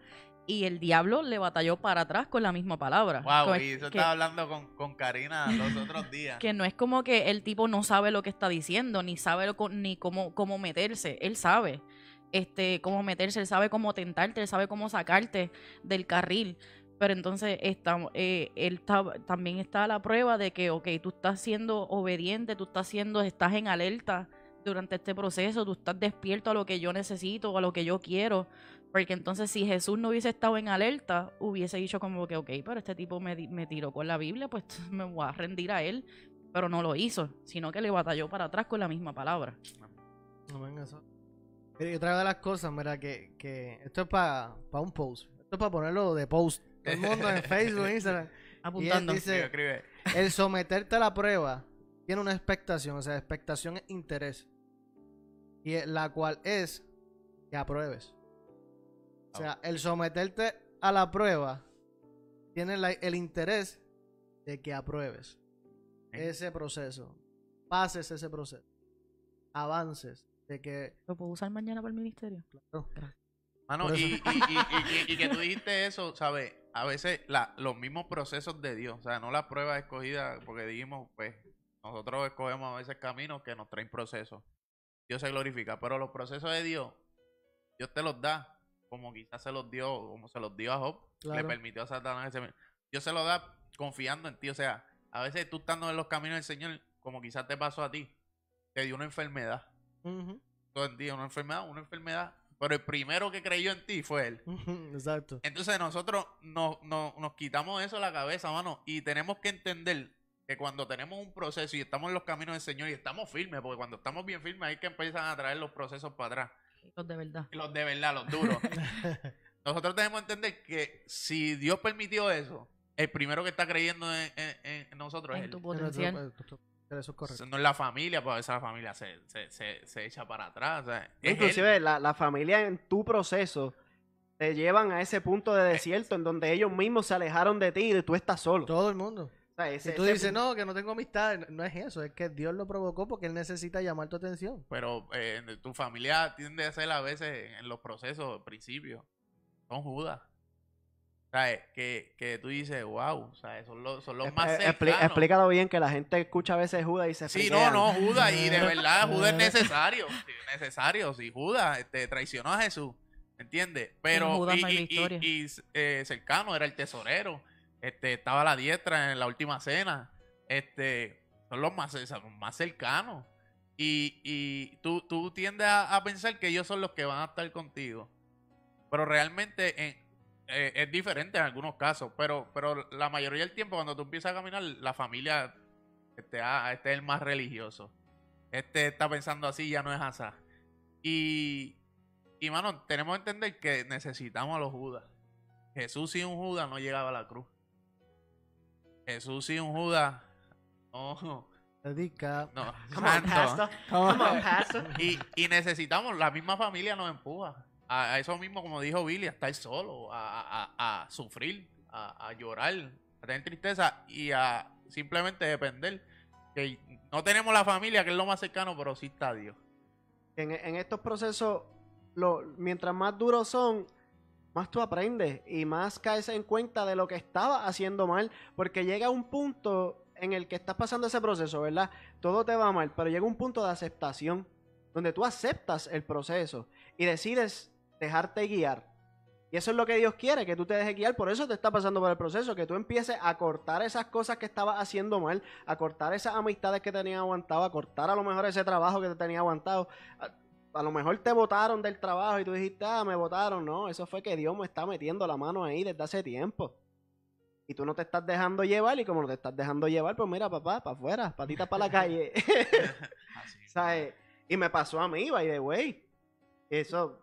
E: y el diablo le batalló para atrás con la misma palabra.
B: Wow, y
E: es
B: eso
E: que-
B: estaba hablando con, con Karina los otros días.
E: que no es como que el tipo no sabe lo que está diciendo, ni sabe lo ni cómo, cómo meterse. Él sabe este, cómo meterse, él sabe cómo tentarte, él sabe cómo sacarte del carril. Pero entonces está, eh, él está, también está la prueba de que, ok, tú estás siendo obediente, tú estás siendo, estás en alerta durante este proceso, tú estás despierto a lo que yo necesito, a lo que yo quiero. Porque entonces si Jesús no hubiese estado en alerta, hubiese dicho como que, ok, pero este tipo me, me tiró con la Biblia, pues me voy a rendir a él. Pero no lo hizo, sino que le batalló para atrás con la misma palabra.
D: Amén, eso. Y otra de las cosas, mira, que, que esto es para un post. Esto es para ponerlo de post. Todo el mundo en Facebook, Instagram. Y él
E: Apuntando.
D: dice,
B: Escribe, escribe.
D: el someterte a la prueba tiene una expectación, o sea, expectación es interés. Y es- la cual es que apruebes. O sea, el someterte a la prueba tiene la- el interés de que apruebes ese proceso. Pases ese proceso. Avances. De que
E: ¿Lo puedo usar mañana para el ministerio?
D: claro,
B: Mano, y, y- y- y- y que tú dijiste eso, ¿sabes? A veces la- los mismos procesos de Dios, o sea, no las pruebas escogidas, porque dijimos, pues, nosotros escogemos a veces caminos que nos traen procesos. Dios se glorifica, pero los procesos de Dios, Dios te los da, como quizás se los dio, como se los dio a Job, le permitió a Satanás ese... Dios se los da confiando en ti, o sea, a veces tú estando en los caminos del Señor, como quizás te pasó a ti, te dio una enfermedad, todo el día una enfermedad, una enfermedad, pero el primero que creyó en ti fue Él.
D: Exacto.
B: Entonces nosotros nos, nos, nos quitamos eso de la cabeza, mano, y tenemos que entender que cuando tenemos un proceso y estamos en los caminos del Señor y estamos firmes, porque cuando estamos bien firmes hay que empiezan a traer los procesos para atrás,
E: Los de verdad.
B: los de verdad, los duros. nosotros tenemos que entender que si Dios permitió eso, el primero que está creyendo en, en- en nosotros es
E: En
B: Él.
E: tu
D: es-
E: potencial.
D: Eso es correcto.
B: No es la familia, pues a veces la familia se, se, se, se echa para atrás. o sea, es Él.
C: Inclusive la, la familia en tu proceso te llevan a ese punto de desierto en donde ellos mismos se alejaron de ti y tú estás solo.
D: Todo el mundo.
C: Sea, ese-
D: Si tú
C: ese
D: dices,
C: punto-
D: no, que no tengo amistad, no es eso, es que Dios lo provocó porque Él necesita llamar tu atención.
B: Pero eh, tu familia tiende a ser a veces en los procesos, al principio, son Judas. ¿Sabes? Que, que tú dices, wow, ¿sabes? Son los, son los más cercanos.
C: explícalo bien, que la gente escucha a veces Judas y se
B: Sí,
C: friquean.
B: no, no, Judas, y de verdad Judas es necesario, sí, es necesario, si Judas este, traicionó a Jesús, ¿entiendes? Pero, y- y, eh, cercano era el tesorero, este, estaba a la diestra en la última cena, este, son los más, cercanos, y, tú, tú tiendes a, pensar que ellos son los que van a estar contigo, pero realmente en- eh, es diferente en algunos casos, pero, pero la mayoría del tiempo cuando tú empiezas a caminar, la familia este, ah, este es el más religioso. Este está pensando así, ya no es así. Y, y mano, tenemos que entender que necesitamos a los Judas. Jesús sin un Judas no llegaba a la cruz. Jesús sin un Judas no,
D: Dedica.
B: no,
C: Come on,
B: santo.
C: pastor. Come on, pastor.
B: Y, y necesitamos, la misma familia nos empuja a, a eso mismo, como dijo Billy, a estar solo, a, a- a sufrir, a, a llorar, a tener tristeza y a simplemente depender. Que no tenemos la familia, que es lo más cercano, pero sí está Dios.
C: En, en estos procesos, lo, mientras más duros son, más tú aprendes y más caes en cuenta de lo que estabas haciendo mal, porque llega un punto en el que estás pasando ese proceso, ¿verdad? Todo te va mal, pero llega un punto de aceptación, donde tú aceptas el proceso y decides dejarte guiar. Y eso es lo que Dios quiere, que tú te dejes guiar, por eso te está pasando por el proceso, que tú empieces a cortar esas cosas que estabas haciendo mal, a cortar esas amistades que tenías aguantado, a cortar a lo mejor ese trabajo que te tenía aguantado. A lo mejor te votaron del trabajo y tú dijiste, ah, me votaron. No, eso fue que Dios me está metiendo la mano ahí desde hace tiempo. Y tú no te estás dejando llevar, y como no te estás dejando llevar, pues mira, papá, para afuera, patitas para la calle.
B: Así.
C: ¿Sabes? Y me pasó a mí, by the way. Eso,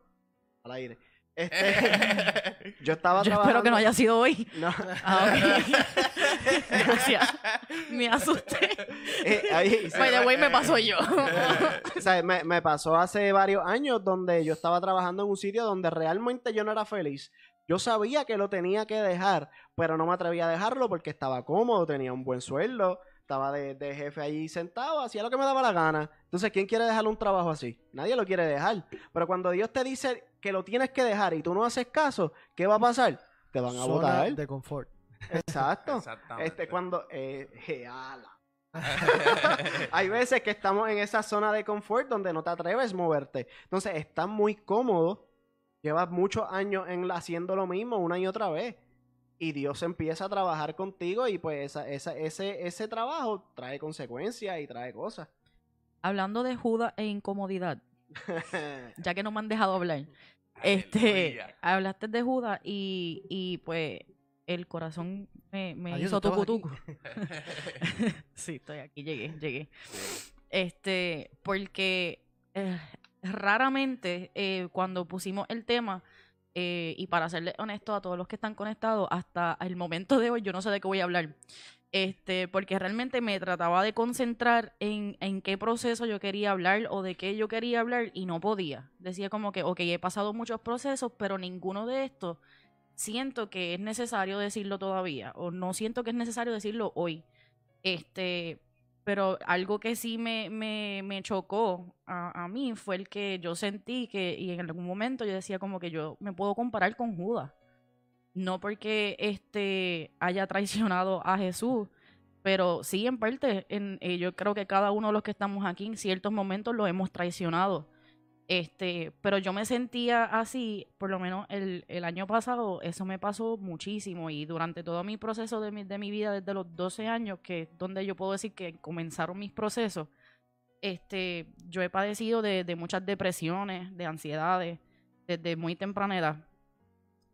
C: al aire. Este, yo estaba
E: Yo
C: trabajando.
E: espero que no haya sido hoy.
C: No.
E: Ah, ok. Gracias. Me asusté.
C: Eh, ahí,
E: By the way, me pasó yo.
C: O sea, me, me pasó hace varios años donde yo estaba trabajando en un sitio donde realmente yo no era feliz. Yo sabía que lo tenía que dejar, pero no me atrevía a dejarlo porque estaba cómodo, tenía un buen sueldo, estaba de, de jefe allí sentado, hacía lo que me daba la gana. Entonces, ¿quién quiere dejar un trabajo así? Nadie lo quiere dejar. Pero cuando Dios te dice que lo tienes que dejar y tú no haces caso, ¿qué va a pasar? Te van a
D: Zona
C: votar.
D: de confort.
C: Exacto.
B: Exactamente.
C: Este, cuando... Eh. Hay veces que estamos en esa zona de confort donde no te atreves a moverte. Entonces, estás muy cómodo. Llevas muchos años en, haciendo lo mismo una y otra vez. Y Dios empieza a trabajar contigo y pues esa, esa- ese, ese trabajo trae consecuencias y trae cosas.
E: Hablando de Judas e incomodidad, ya que no me han dejado hablar. Este, hablaste de Judas y, y pues el corazón me, me
D: Adiós,
E: hizo tucu tucu. sí, estoy aquí, llegué, llegué. Este, porque eh, raramente eh, cuando pusimos el tema, eh, y para serles honesto a todos los que están conectados, hasta el momento de hoy yo no sé de qué voy a hablar. Este, porque realmente me trataba de concentrar en, en qué proceso yo quería hablar o de qué yo quería hablar y no podía. Decía como que, ok, he pasado muchos procesos, pero ninguno de estos siento que es necesario decirlo todavía o no siento que es necesario decirlo hoy. Este, pero algo que sí me, me, me chocó a, a mí fue el que yo sentí que, y en algún momento yo decía como que yo me puedo comparar con Judas. No porque este haya traicionado a Jesús, pero sí en parte, en, eh, yo creo que cada uno de los que estamos aquí en ciertos momentos lo hemos traicionado. Este, pero yo me sentía así, por lo menos el, año pasado, eso me pasó muchísimo y durante todo mi proceso de mi, de mi vida desde los 12 años, que es donde yo puedo decir que comenzaron mis procesos, este, yo he padecido de, de muchas depresiones, de ansiedades, desde muy temprana edad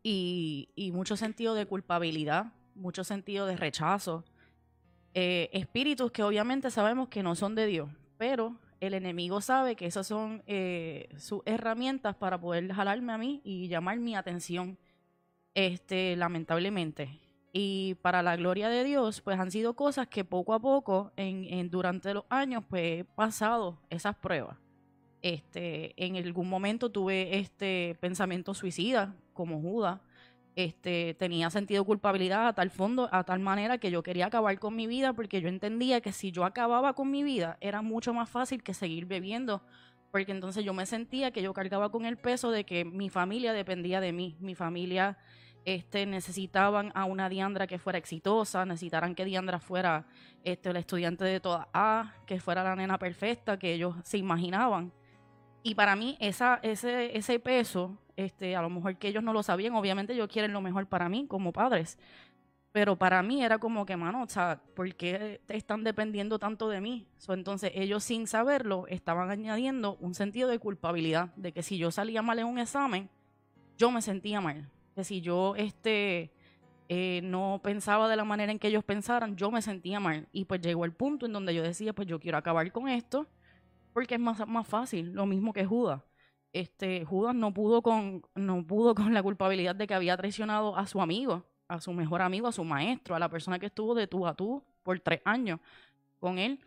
E: y, mucho sentido de culpabilidad, mucho sentido de rechazo, eh, espíritus que obviamente sabemos que no son de Dios, pero el enemigo sabe que esas son eh, sus herramientas para poder jalarme a mí y llamar mi atención, este, lamentablemente. Y para la gloria de Dios, pues han sido cosas que poco a poco, en, en- durante los años, pues he pasado esas pruebas. Este, en algún momento tuve este pensamiento suicida, como Judas. Este, tenía sentido culpabilidad a tal fondo, a tal manera que yo quería acabar con mi vida porque yo entendía que si yo acababa con mi vida era mucho más fácil que seguir bebiendo, porque entonces yo me sentía que yo cargaba con el peso de que mi familia dependía de mí, mi familia este, necesitaban a una Diandra que fuera exitosa, necesitaran que Diandra fuera este, el estudiante de toda A, que fuera la nena perfecta que ellos se imaginaban. Y para mí esa, ese, ese peso, este, a lo mejor que ellos no lo sabían, obviamente ellos quieren lo mejor para mí como padres. Pero para mí era como que, mano, o sea, ¿por qué están dependiendo tanto de mí? So, entonces ellos sin saberlo estaban añadiendo un sentido de culpabilidad, de que si yo salía mal en un examen, yo me sentía mal. Que si yo este, eh, no pensaba de la manera en que ellos pensaran, yo me sentía mal. Y pues llegó el punto en donde yo decía, pues yo quiero acabar con esto, porque es más, más fácil, lo mismo que Judas. Este, Judas no pudo con, no pudo con la culpabilidad de que había traicionado a su amigo a su mejor amigo, a su maestro, a la persona que estuvo de tú a tú por tres años con él.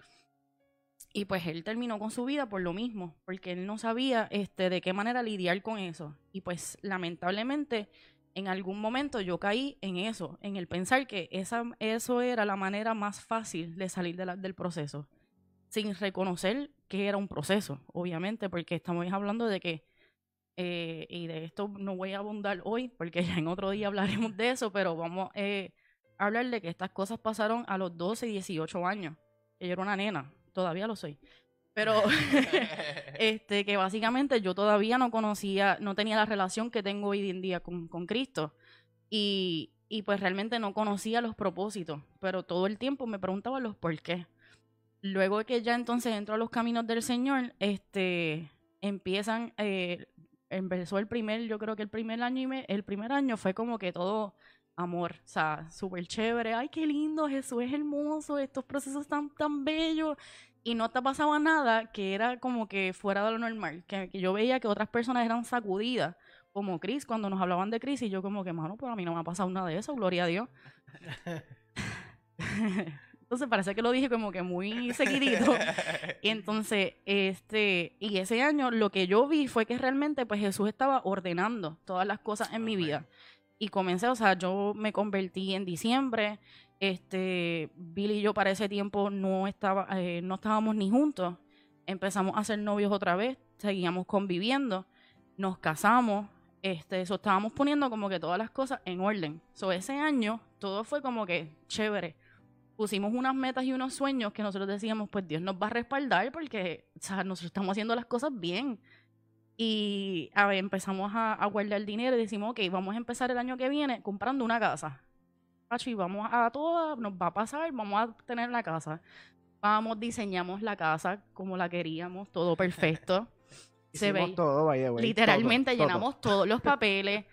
E: Y pues él terminó con su vida por lo mismo, porque él no sabía este, de qué manera lidiar con eso. Y pues lamentablemente en algún momento yo caí en eso, en el pensar que esa, eso era la manera más fácil de salir del proceso, sin reconocer que era un proceso, obviamente, porque estamos hablando de que eh, y de esto no voy a abundar hoy porque ya en otro día hablaremos de eso, pero vamos eh, a hablar de que estas cosas pasaron a los 12 y 18 años. Que yo era una nena, todavía lo soy. Pero este, que básicamente yo todavía no conocía, no tenía la relación que tengo hoy en día con, con Cristo. Y, y pues realmente no conocía los propósitos, pero todo el tiempo me preguntaba los por qué. Luego de que ya entonces entro a los caminos del Señor, este, empiezan eh, empezó el primer, yo creo que el primer año y el primer año fue como que todo amor, o sea, súper chévere, ay, qué lindo, Jesús es hermoso, estos procesos tan, tan bellos, y no te pasaba nada que era como que fuera de lo normal, que, yo veía que otras personas eran sacudidas, como Chris, cuando nos hablaban de Chris, y yo como que, mano, pues a mí no me ha pasado nada de eso, gloria a Dios. Entonces parece que lo dije como que muy seguidito. y entonces, este, y ese año lo que yo vi fue que realmente pues Jesús estaba ordenando todas las cosas en mi vida. Y comencé, o sea, yo me convertí en diciembre. Este, Billy y yo para ese tiempo no estaba, eh, no estábamos ni juntos. Empezamos a ser novios otra vez, seguíamos conviviendo, nos casamos, este, eso estábamos poniendo como que todas las cosas en orden. So, ese año todo fue como que chévere pusimos unas metas y unos sueños que nosotros decíamos, pues Dios nos va a respaldar porque o sea, nosotros estamos haciendo las cosas bien. Y a ver, empezamos a, guardar dinero y decimos, ok, vamos a empezar el año que viene comprando una casa. Y vamos a todas, nos va a pasar, vamos a tener la casa. Vamos, diseñamos la casa como la queríamos, todo perfecto.
C: Se ve. todo, vaya,
E: Literalmente llenamos todos los papeles.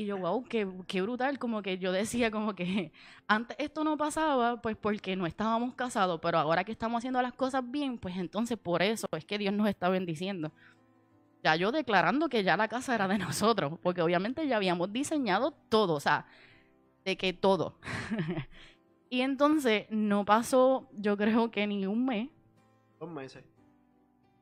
E: Y yo, wow, qué, qué brutal, como que yo decía como que antes esto no pasaba, pues porque no estábamos casados, pero ahora que estamos haciendo las cosas bien, pues entonces por eso es que Dios nos está bendiciendo. Ya yo declarando que ya la casa era de nosotros, porque obviamente ya habíamos diseñado todo, o sea, de que todo. y entonces no pasó, yo creo que ni un mes.
C: Dos meses.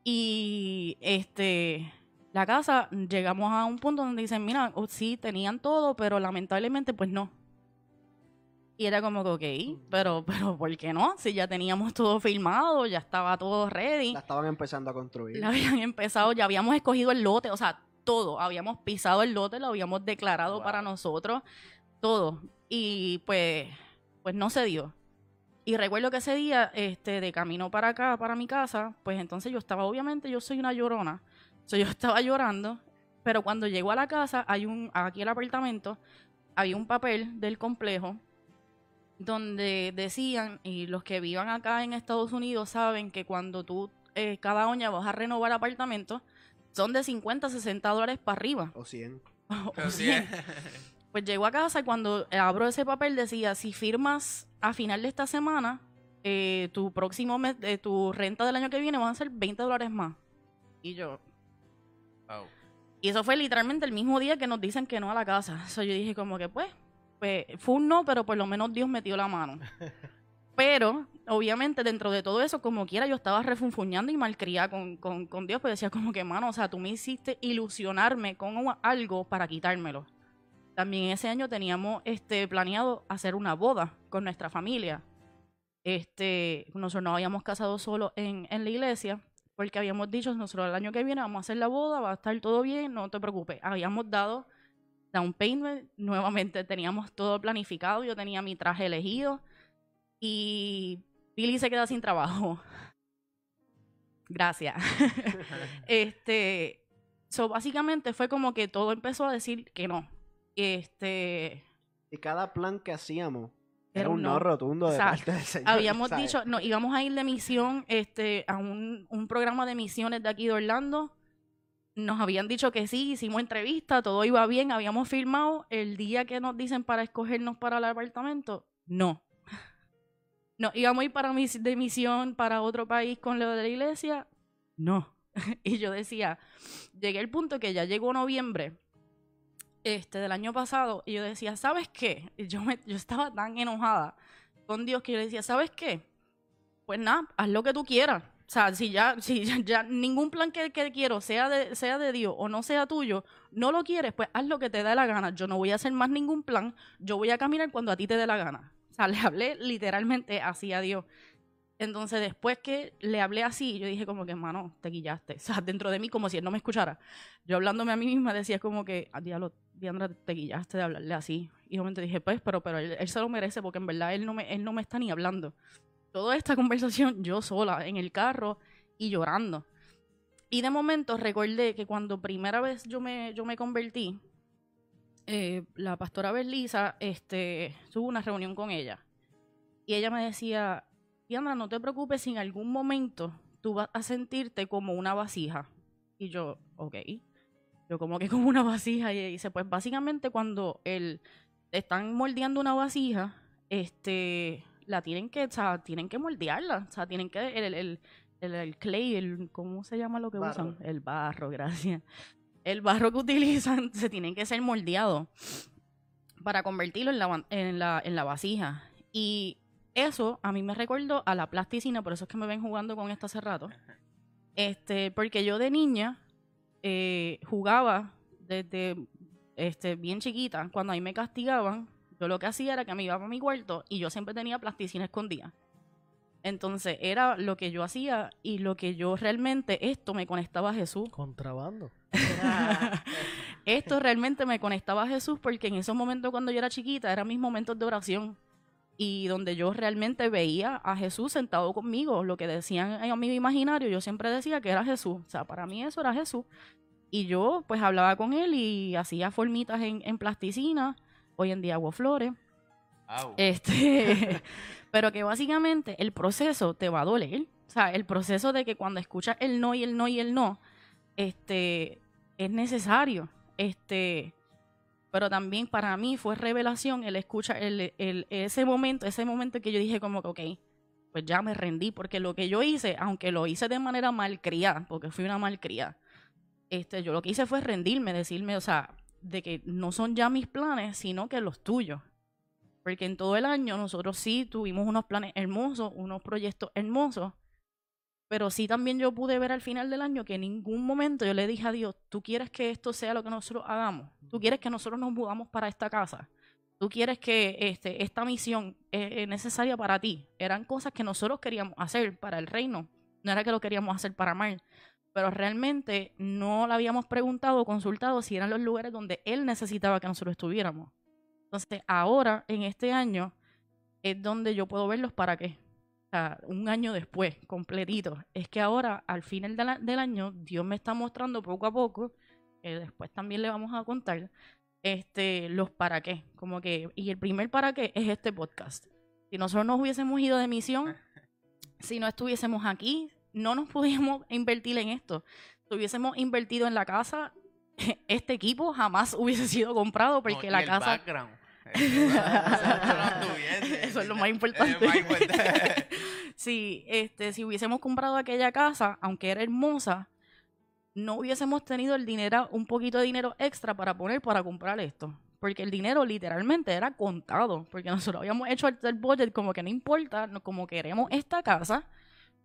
E: Y este, la casa, llegamos a un punto donde dicen, mira, oh, sí, tenían todo, pero lamentablemente pues no. Y era como que, ok, pero, pero ¿por qué no? Si ya teníamos todo filmado, ya estaba todo ready.
C: La estaban empezando a construir.
E: La habían empezado, ya habíamos escogido el lote, o sea, todo. Habíamos pisado el lote, lo habíamos declarado para nosotros, todo. Y pues, pues no se dio. Y recuerdo que ese día, este, de camino para acá, para mi casa, pues entonces yo estaba, obviamente, yo soy una llorona yo estaba llorando, pero cuando llego a la casa, hay un, aquí el apartamento, había un papel del complejo donde decían, y los que vivan acá en Estados Unidos saben que cuando tú eh, cada año vas a renovar apartamento, son de 50 60 dólares para arriba.
C: O 100.
E: o 100. Pues llego a casa y cuando abro ese papel decía, si firmas a final de esta semana, eh, tu próximo mes, eh, tu renta del año que viene van a ser 20 dólares más. Y yo, y eso fue literalmente el mismo día que nos dicen que no a la casa. So, yo dije como que pues, pues, fue un no, pero por lo menos Dios metió la mano. Pero, obviamente, dentro de todo eso, como quiera, yo estaba refunfuñando y malcriada con, con, con Dios, pues decía como que, mano, o sea, tú me hiciste ilusionarme con algo para quitármelo. También ese año teníamos este, planeado hacer una boda con nuestra familia. Este, nosotros no habíamos casado solo en, en la iglesia, porque habíamos dicho, nosotros el año que viene vamos a hacer la boda, va a estar todo bien, no te preocupes. Habíamos dado down payment, nuevamente teníamos todo planificado, yo tenía mi traje elegido y Billy se queda sin trabajo. Gracias. este, so básicamente fue como que todo empezó a decir que no. Este,
C: Y cada plan que hacíamos era, un no
E: no.
C: rotundo de
E: Exacto.
C: parte del Señor.
E: habíamos
C: ¿sabes?
E: dicho, no, íbamos a ir de misión este, a un, un programa de misiones de aquí de Orlando. Nos habían dicho que sí, hicimos entrevista, todo iba bien, habíamos firmado. El día que nos dicen para escogernos para el apartamento, no. No, íbamos a ir para mis- de misión para otro país con lo de la iglesia, no. y yo decía, llegué al punto que ya llegó noviembre este, del año pasado y yo decía, ¿sabes qué? Yo, me, yo estaba tan enojada con Dios que yo le decía, ¿sabes qué? Pues nada, haz lo que tú quieras. O sea, si ya, si ya, ya ningún plan que, que quiero, sea de, sea de Dios o no sea tuyo, no lo quieres, pues haz lo que te dé la gana. Yo no voy a hacer más ningún plan, yo voy a caminar cuando a ti te dé la gana. O sea, le hablé literalmente así a Dios. Entonces, después que le hablé así, yo dije como que, hermano, te guillaste. O sea, dentro de mí, como si él no me escuchara. Yo hablándome a mí misma decía como que, a diablo, Diandra, te guillaste de hablarle así. Y de momento dije, pues, pero, pero él, él se lo merece porque en verdad él no, me, él no me está ni hablando. Toda esta conversación yo sola, en el carro y llorando. Y de momento recordé que cuando primera vez yo me, yo me convertí, eh, la pastora Berlisa este, tuvo una reunión con ella. Y ella me decía, Diana, no te preocupes si en algún momento tú vas a sentirte como una vasija. Y yo, ok. Yo como que como una vasija. Y dice, pues básicamente cuando el, están moldeando una vasija, este, la tienen que, o sea, tienen que moldearla. O sea, tienen que, el, el, el, el clay, el, ¿cómo se llama lo que
C: Barro.
E: usan? El barro, gracias. El barro que utilizan se tienen que ser moldeados para convertirlo en la, en la, en la vasija. Y eso a mí me recordó a la plasticina, por eso es que me ven jugando con esto hace rato. Este, porque yo de niña eh, jugaba desde este, bien chiquita, cuando ahí me castigaban, yo lo que hacía era que me iba a mi cuarto y yo siempre tenía plasticina escondida. Entonces era lo que yo hacía y lo que yo realmente, esto me conectaba a Jesús.
D: Contrabando.
E: Esto realmente me conectaba a Jesús porque en esos momentos cuando yo era chiquita eran mis momentos de oración y donde yo realmente veía a Jesús sentado conmigo, lo que decían en mi imaginario, yo siempre decía que era Jesús, o sea, para mí eso era Jesús. Y yo pues hablaba con él y hacía formitas en, en plasticina, hoy en día hago flores,
B: Au.
E: este, pero que básicamente el proceso te va a doler. O sea, el proceso de que cuando escuchas el no y el no y el no, este, es necesario. Este, pero también para mí fue revelación el escuchar el, el- ese momento, ese momento que yo dije como que, ok, pues ya me rendí, porque lo que yo hice, aunque lo hice de manera malcriada, porque fui una malcriada, este, yo lo que hice fue rendirme, decirme, o sea, de que no son ya mis planes, sino que los tuyos. Porque en todo el año nosotros sí tuvimos unos planes hermosos, unos proyectos hermosos, pero sí también yo pude ver al final del año que en ningún momento yo le dije a Dios, tú quieres que esto sea lo que nosotros hagamos, tú quieres que nosotros nos mudamos para esta casa, tú quieres que este, esta misión es, es necesaria para ti. Eran cosas que nosotros queríamos hacer para el reino, no era que lo queríamos hacer para mal, pero realmente no le habíamos preguntado o consultado si eran los lugares donde Él necesitaba que nosotros estuviéramos. Entonces, ahora, en este año, es donde yo puedo verlos para qué. O sea, un año después, completito. Es que ahora, al final de la- del año, Dios me está mostrando poco a poco, que después también le vamos a contar, este, los para qué. Como que, y el primer para qué es este podcast. Si nosotros nos hubiésemos ido de misión, si no estuviésemos aquí, no nos pudiéramos invertir en esto. Si hubiésemos invertido en la casa, este equipo jamás hubiese sido comprado porque
B: No,
E: la
B: el
E: casa...
B: background.
E: Eso es lo más importante. Si, este, si hubiésemos comprado aquella casa, aunque era hermosa, no hubiésemos tenido el dinero, un poquito de dinero extra para poner para comprar esto. Porque el dinero literalmente era contado. Porque nosotros habíamos hecho el, budget como que no importa, como queremos esta casa,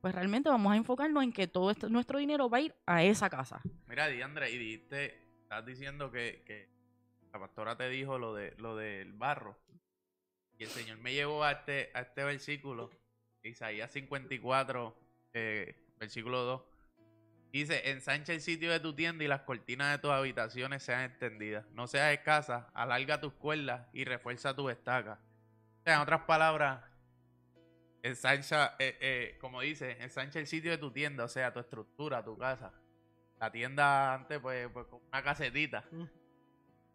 E: pues realmente vamos a enfocarnos en que todo este- nuestro dinero va a ir a esa casa.
B: Mira, Diandra, y dijiste, estás diciendo que, que la pastora te dijo lo de lo del barro. Y el Señor me llevó a este, a este versículo, Isaías 54, eh, versículo 2. Dice, ensancha el sitio de tu tienda y las cortinas de tus habitaciones sean extendidas. No seas escasa, alarga tus cuerdas y refuerza tus estacas. O sea, en otras palabras, ensancha, eh, eh, como dice, ensancha el sitio de tu tienda, o sea, tu estructura, tu casa. La tienda antes, pues, pues con una casetita.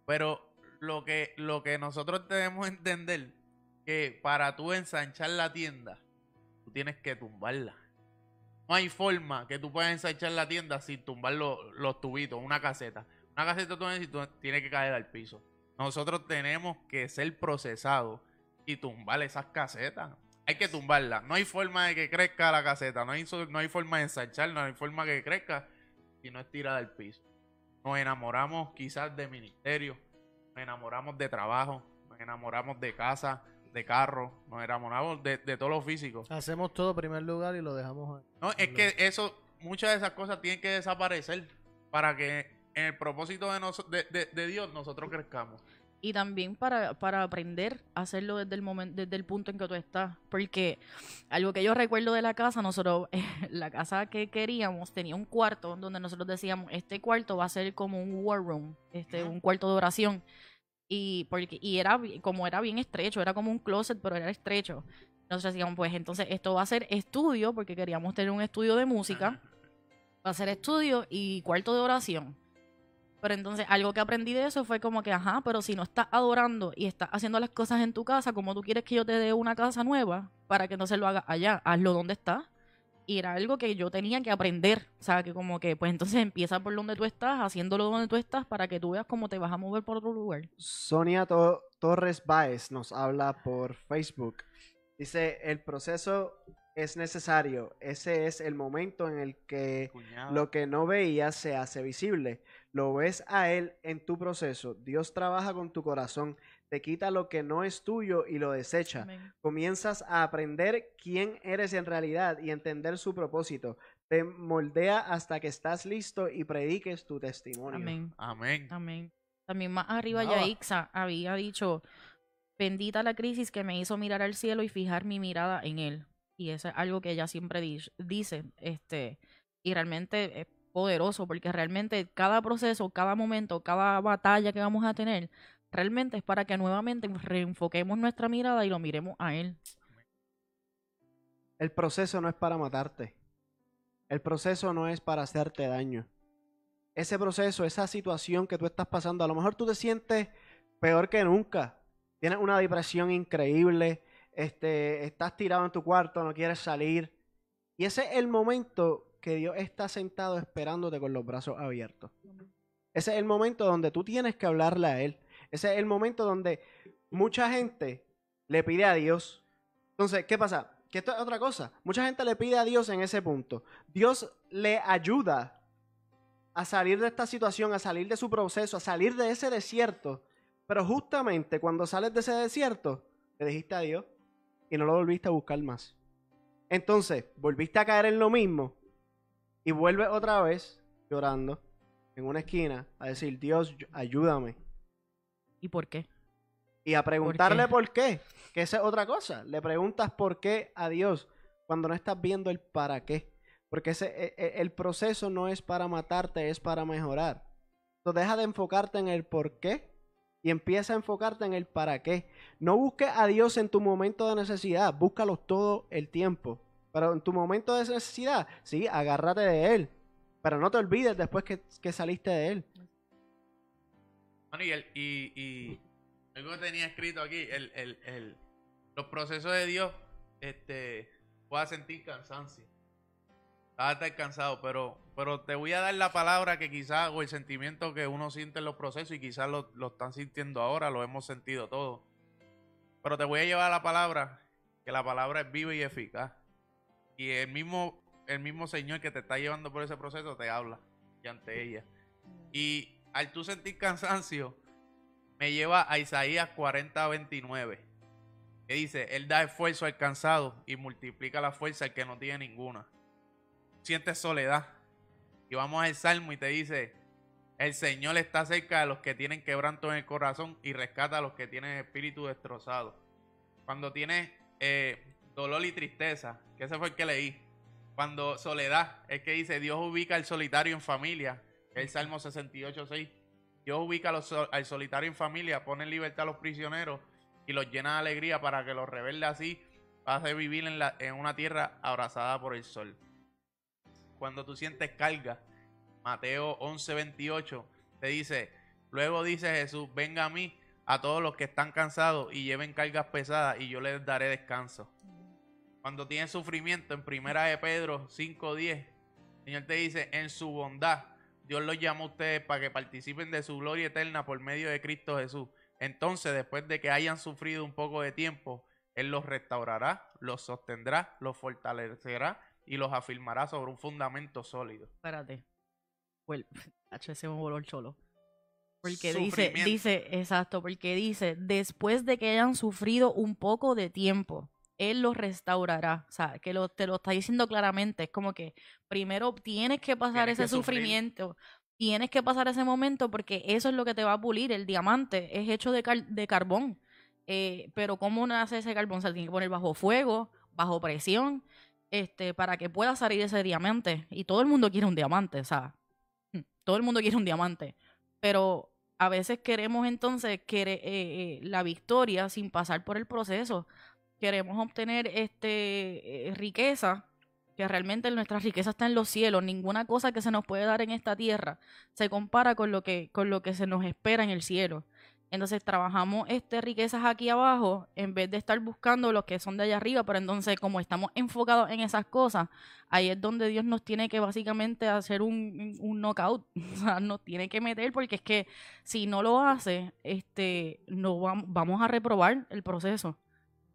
B: Pero lo que, lo que nosotros debemos entender, que para tú ensanchar la tienda, tú tienes que tumbarla. No hay forma que tú puedas ensanchar la tienda sin tumbar lo- los tubitos, una caseta. Una caseta tú necesitas- tiene que caer al piso. Nosotros tenemos que ser procesados y tumbar esas casetas. Hay que tumbarla. No hay forma de que crezca la caseta. No hay, no hay forma de ensanchar, no hay forma que crezca si no es tirada al piso. Nos enamoramos quizás de ministerio, nos enamoramos de trabajo, nos enamoramos de casa, de carro, nos enamoramos de, de todo lo físico.
D: Hacemos todo en primer lugar y lo dejamos ahí.
B: No, es que eso, muchas de esas cosas tienen que desaparecer para que en el propósito de, de- de Dios nosotros crezcamos.
E: Y también para, para aprender a hacerlo desde el momento, desde el punto en que tú estás. Porque algo que yo recuerdo de la casa, nosotros, la casa que queríamos tenía un cuarto donde nosotros decíamos, este cuarto va a ser como un war room, este, un cuarto de oración. Y porque, y era como era bien estrecho, era como un closet, pero era estrecho. Nosotros decíamos, pues entonces esto va a ser estudio, porque queríamos tener un estudio de música. Va a ser estudio y cuarto de oración. Pero entonces algo que aprendí de eso fue como que, ajá, pero si no estás adorando y estás haciendo las cosas en tu casa, como tú quieres que yo te dé una casa nueva para que no se lo haga allá? Hazlo donde estás. Y era algo que yo tenía que aprender. O sea, que como que, pues entonces empieza por donde tú estás, haciéndolo donde tú estás para que tú veas cómo te vas a mover por otro lugar.
C: Sonia To- Torres Baez nos habla por Facebook. Dice, el proceso es necesario. Ese es el momento en el que lo que no veías se hace visible. Lo ves a Él en tu proceso. Dios trabaja con tu corazón. Te quita lo que no es tuyo y lo desecha.
E: Amén.
C: Comienzas a aprender quién eres en realidad y entender su propósito. Te moldea hasta que estás listo y prediques tu testimonio.
E: Amén.
B: Amén.
E: Amén. También más arriba
C: Nada.
E: Yaixa había dicho, bendita la crisis que me hizo mirar al cielo y fijar mi mirada en él. Y eso es algo que ella siempre di- dice, este, y realmente es poderoso porque realmente cada proceso, cada momento, cada batalla que vamos a tener, realmente es para que nuevamente reenfoquemos nuestra mirada y lo miremos a él.
C: El proceso no es para matarte. El proceso no es para hacerte daño. Ese proceso, esa situación que tú estás pasando, a lo mejor tú te sientes peor que nunca. Tienes una depresión increíble, este, estás tirado en tu cuarto, no quieres salir. Y ese es el momento que Dios está sentado esperándote con los brazos abiertos. Ese es el momento donde tú tienes que hablarle a Él. Ese es el momento donde mucha gente le pide a Dios. Entonces, ¿qué pasa? Que esto es otra cosa. Mucha gente le pide a Dios en ese punto. Dios le ayuda a salir de esta situación, a salir de su proceso, a salir de ese desierto. Pero justamente cuando sales de ese desierto, le dijiste a Dios y no lo volviste a buscar más. Entonces, volviste a caer en lo mismo y vuelves otra vez llorando en una esquina a decir, Dios, ayúdame.
E: ¿Y por qué?
C: Y a preguntarle
E: qué?
C: por qué, que esa es otra cosa. Le preguntas por qué a Dios cuando no estás viendo el para qué. Porque ese, e- e- el proceso no es para matarte, es para mejorar. Entonces deja de enfocarte en el por qué y empieza a enfocarte en el para qué. No busques a Dios en tu momento de necesidad, búscalo todo el tiempo. Pero en tu momento de necesidad, sí, agárrate de Él. Pero no te olvides después que, que saliste de Él.
B: Bueno, y, algo que tenía escrito aquí, el, el, el- los procesos de Dios, este, voy a sentir cansancio. Vas a estar cansado, pero, pero te voy a dar la palabra que quizás, o el sentimiento que uno siente en los procesos, y quizás lo, lo están sintiendo ahora, lo hemos sentido todos. Pero te voy a llevar la palabra, que la palabra es viva y eficaz. Y el mismo, el mismo Señor que te está llevando por ese proceso te habla y ante ella. Y al tú sentir cansancio, me lleva a Isaías 40, 29. Que dice, Él da esfuerzo al cansado y multiplica la fuerza al que no tiene ninguna. Sientes soledad. Y vamos al Salmo y te dice, El Señor está cerca de los que tienen quebranto en el corazón y rescata a los que tienen espíritu destrozado. Cuando tienes eh, dolor y tristeza, que ese fue el que leí. Cuando soledad, es que dice, Dios ubica al solitario en familia, es el Salmo 68.6. Dios ubica al solitario en familia, pone en libertad a los prisioneros y los llena de alegría para que los rebeldes así a vivir en, la, en una tierra abrazada por el sol. Cuando tú sientes carga, Mateo 11:28 te dice, luego dice Jesús, venga a mí a todos los que están cansados y lleven cargas pesadas y yo les daré descanso. Cuando tienes sufrimiento, en primera de Pedro 5:10, el Señor te dice, en su bondad, Dios los llama a ustedes para que participen de su gloria eterna por medio de Cristo Jesús. Entonces, después de que hayan sufrido un poco de tiempo, Él los restaurará, los sostendrá, los fortalecerá y los afirmará sobre un fundamento sólido.
E: Espérate. Well, se me voló el cholo. Porque dice, dice, exacto, porque dice, después de que hayan sufrido un poco de tiempo, Él los restaurará. O sea, que lo, te lo está diciendo claramente. Es como que primero tienes que pasar
B: Tienes
E: ese
B: que
E: sufrimiento. Tienes que pasar ese momento porque eso es lo que te va a pulir. El diamante es hecho de, car- de carbón. Eh, pero ¿cómo nace ese carbón? Se tiene que poner bajo fuego, bajo presión, este, para que pueda salir ese diamante. Y todo el mundo quiere un diamante, o sea, hmm, todo el mundo quiere un diamante. Pero a veces queremos entonces quere- eh, eh, la victoria sin pasar por el proceso. Queremos obtener este eh, riqueza, que realmente nuestra riqueza está en los cielos. Ninguna cosa que se nos puede dar en esta tierra se compara con lo que, con lo que se nos espera en el cielo. Entonces trabajamos este, riquezas aquí abajo en vez de estar buscando los que son de allá arriba, pero entonces como estamos enfocados en esas cosas, ahí es donde Dios nos tiene que básicamente hacer un, un knockout, o sea, nos tiene que meter porque es que si no lo hace, este, no vam- vamos a reprobar el proceso,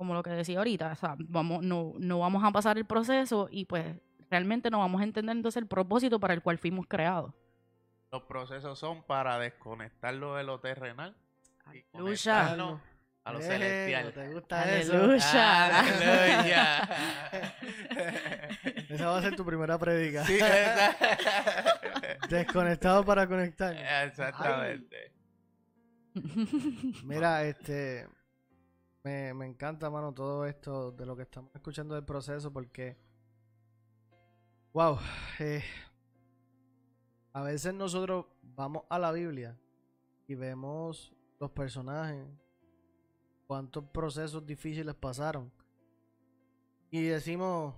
E: como lo que decía ahorita, o sea, vamos, no, no vamos a pasar el proceso y pues realmente no vamos a entender entonces el propósito para el cual fuimos creados.
B: Los procesos son para desconectarlo de lo terrenal y
E: Aleluya.
B: conectarlo a lo
D: Eh,
B: celestial.
D: ¿Te gusta eso?
E: Aleluya.
B: Aleluya.
D: Esa va a ser tu primera predica.
B: Sí,
D: Desconectado para conectar.
B: Exactamente.
D: Mira, este. Me, me encanta, mano, todo esto de lo que estamos escuchando del proceso porque. Wow. eh, a veces nosotros vamos a la Biblia y vemos los personajes, cuántos procesos difíciles pasaron. Y decimos,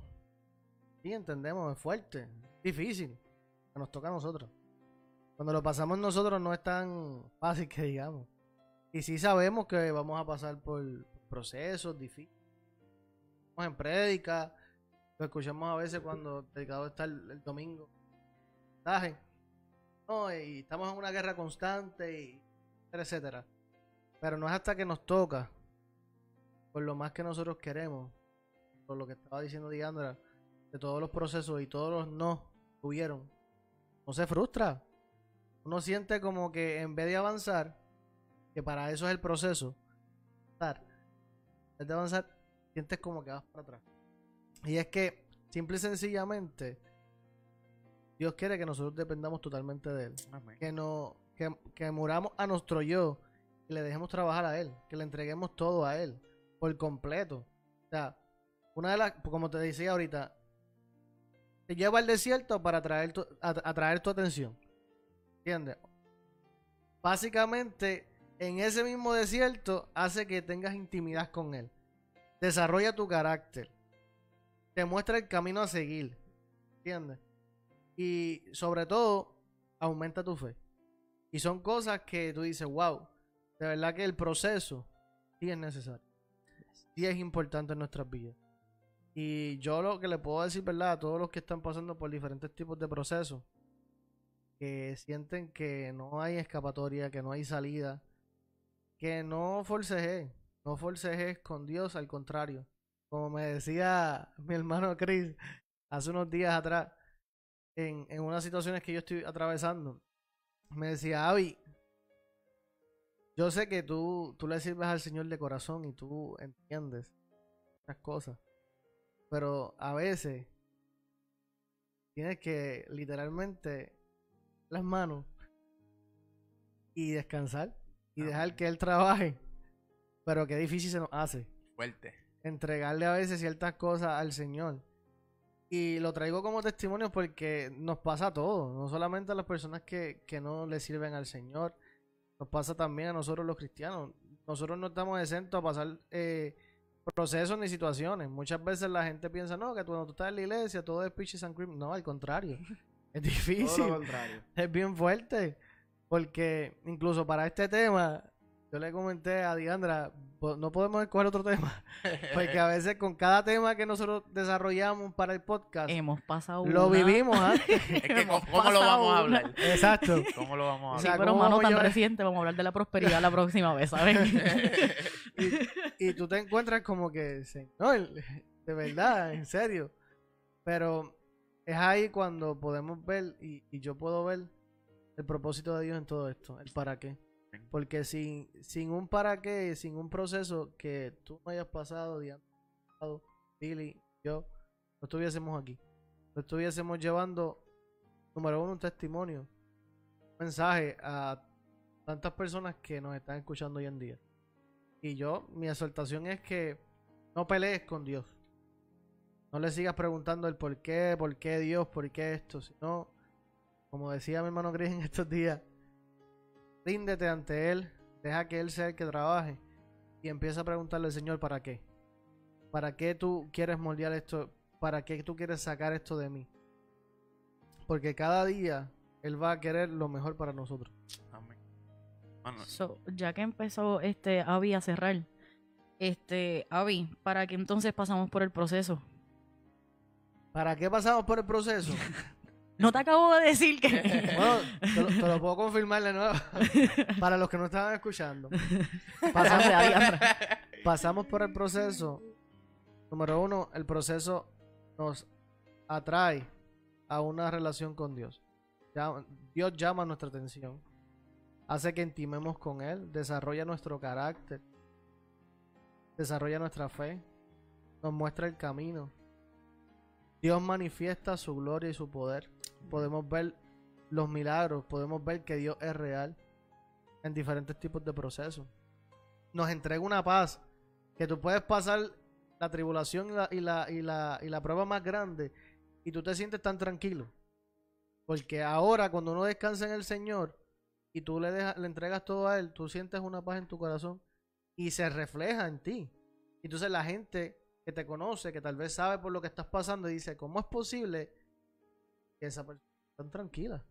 D: sí, entendemos, es fuerte, difícil, que nos toca a nosotros. Cuando lo pasamos nosotros no es tan fácil que digamos. Y sí sabemos que vamos a pasar por procesos difíciles. En prédica, lo escuchamos a veces cuando el predicador está el, el domingo. No, y estamos en una guerra constante y etcétera. Pero no es hasta que nos toca, por lo más que nosotros queremos, por lo que estaba diciendo Diandra, de todos los procesos y todos los no que hubieron, no se frustra. Uno siente como que en vez de avanzar, que para eso es el proceso, avanzar, en vez de avanzar, sientes como que vas para atrás. Y es que, simple y sencillamente, Dios quiere que nosotros dependamos totalmente de Él.
B: Amén.
D: Que, no, que, que muramos a nuestro yo y le dejemos trabajar a Él. Que le entreguemos todo a Él, por completo. O sea, una de las, como te decía ahorita, te lleva al desierto para atraer tu, atraer tu atención. ¿Entiendes? Básicamente, en ese mismo desierto hace que tengas intimidad con Él. Desarrolla tu carácter. Te muestra el camino a seguir. ¿Entiendes? Y sobre todo, aumenta tu fe. Y son cosas que tú dices, wow, de verdad que el proceso sí es necesario. Sí es importante en nuestras vidas. Y yo lo que le puedo decir, ¿verdad? A todos los que están pasando por diferentes tipos de procesos, que sienten que no hay escapatoria, que no hay salida, que no forcejes, no forcejes con Dios, al contrario. Como me decía mi hermano Chris hace unos días atrás, en, en unas situaciones que yo estoy atravesando, me decía, Avi, yo sé que tú, tú le sirves al Señor de corazón y tú entiendes las cosas, pero a veces tienes que literalmente las manos y descansar y
B: Amén.
D: dejar que Él trabaje. Pero qué difícil se nos hace
B: Fuerte.
D: entregarle a veces ciertas cosas al Señor. Y lo traigo como testimonio porque nos pasa a todos, no solamente a las personas que, que no le sirven al Señor, nos pasa también a nosotros los cristianos. Nosotros no estamos exentos a pasar eh, procesos ni situaciones. Muchas veces la gente piensa, no, que tú, cuando tú estás en la iglesia todo es peaches and cream. No, al contrario. Es
C: Todo
D: difícil.
C: lo contrario.
D: Es bien fuerte. Porque incluso para este tema, yo le comenté a Diandra, no podemos escoger otro tema. Porque a veces con cada tema que nosotros desarrollamos para el podcast,
E: Hemos pasado
D: lo
E: una.
D: vivimos antes.
B: Es que, ¿cómo, cómo lo vamos a hablar?
D: Exacto.
B: ¿Cómo lo vamos a
D: O
E: Sí,
D: sea,
B: hablar?
E: pero
D: ¿cómo
E: mano tan
D: yo-
E: reciente, vamos a hablar de la prosperidad la próxima vez, ¿sabes?
D: Y tú te encuentras como que, Señor, de verdad, en serio. Pero es ahí cuando podemos ver, y, y yo puedo ver el propósito de Dios en todo esto, el para qué. Porque sin, sin un para qué, sin un proceso que tú no hayas pasado, Diana, Billy, yo, no estuviésemos aquí. No estuviésemos llevando, número uno, un testimonio, un mensaje a tantas personas que nos están escuchando hoy en día. Y yo, mi exhortación es que no pelees con Dios. No le sigas preguntando el por qué, por qué Dios, por qué esto, sino, como decía mi hermano Chris en estos días, ríndete ante Él, deja que Él sea el que trabaje y empieza a preguntarle al Señor para qué. ¿Para qué tú quieres moldear esto? ¿Para qué tú quieres sacar esto de mí? Porque cada día Él va a querer lo mejor para nosotros.
B: Amén.
E: So, ya que empezó este Avi a cerrar, este Avi, ¿para qué entonces pasamos por el proceso?
D: ¿Para qué pasamos por el proceso?
E: No te acabo de decir que.
D: Bueno, te lo, te lo puedo confirmar de nuevo. Para los que no estaban escuchando. Pasamos,
E: Pasamos
D: por, el proceso. Número uno, el proceso nos atrae a una relación con Dios. Dios llama nuestra atención. Hace que intimemos con Él. Desarrolla nuestro carácter. Desarrolla nuestra fe. Nos muestra el camino. Dios manifiesta su gloria y su poder. Podemos ver los milagros, podemos ver que Dios es real en diferentes tipos de procesos. Nos entrega una paz que tú puedes pasar la tribulación y la, y la, y la, y la prueba más grande y tú te sientes tan tranquilo. Porque ahora cuando uno descansa en el Señor y tú le, dejas, le entregas todo a Él, tú sientes una paz en tu corazón y se refleja en ti. Entonces la gente que te conoce, que tal vez sabe por lo que estás pasando, dice, ¿cómo es posible que esa persona esté tan tranquila?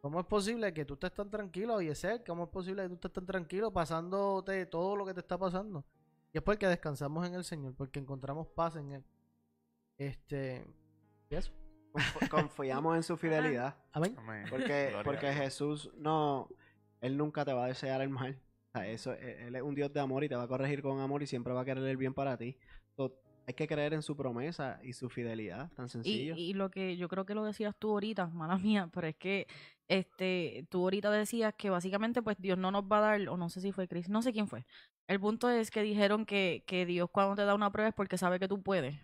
D: ¿Cómo es posible que tú estés tan tranquilo, oye, ser? ¿Cómo es posible que tú estés tan tranquilo pasándote todo lo que te está pasando? Y es porque descansamos en el Señor, porque encontramos paz en Él. Este, y eso.
C: Conf- Confiamos en su fidelidad.
D: Amén.
B: amén.
C: Porque, porque. Jesús no, Él nunca te va a desear el mal. O sea, eso, e- Él es un Dios de amor y te va a corregir con amor y siempre va a querer el bien para ti. So, hay que creer en su promesa y su fidelidad, tan
E: Y,
C: sencillo.
E: y lo que yo creo que lo decías tú ahorita, mala mía, pero es que este tú ahorita decías que básicamente pues Dios no nos va a dar, o no sé si fue Chris, no sé quién fue. El punto es que dijeron que, que Dios cuando te da una prueba es porque sabe que tú puedes.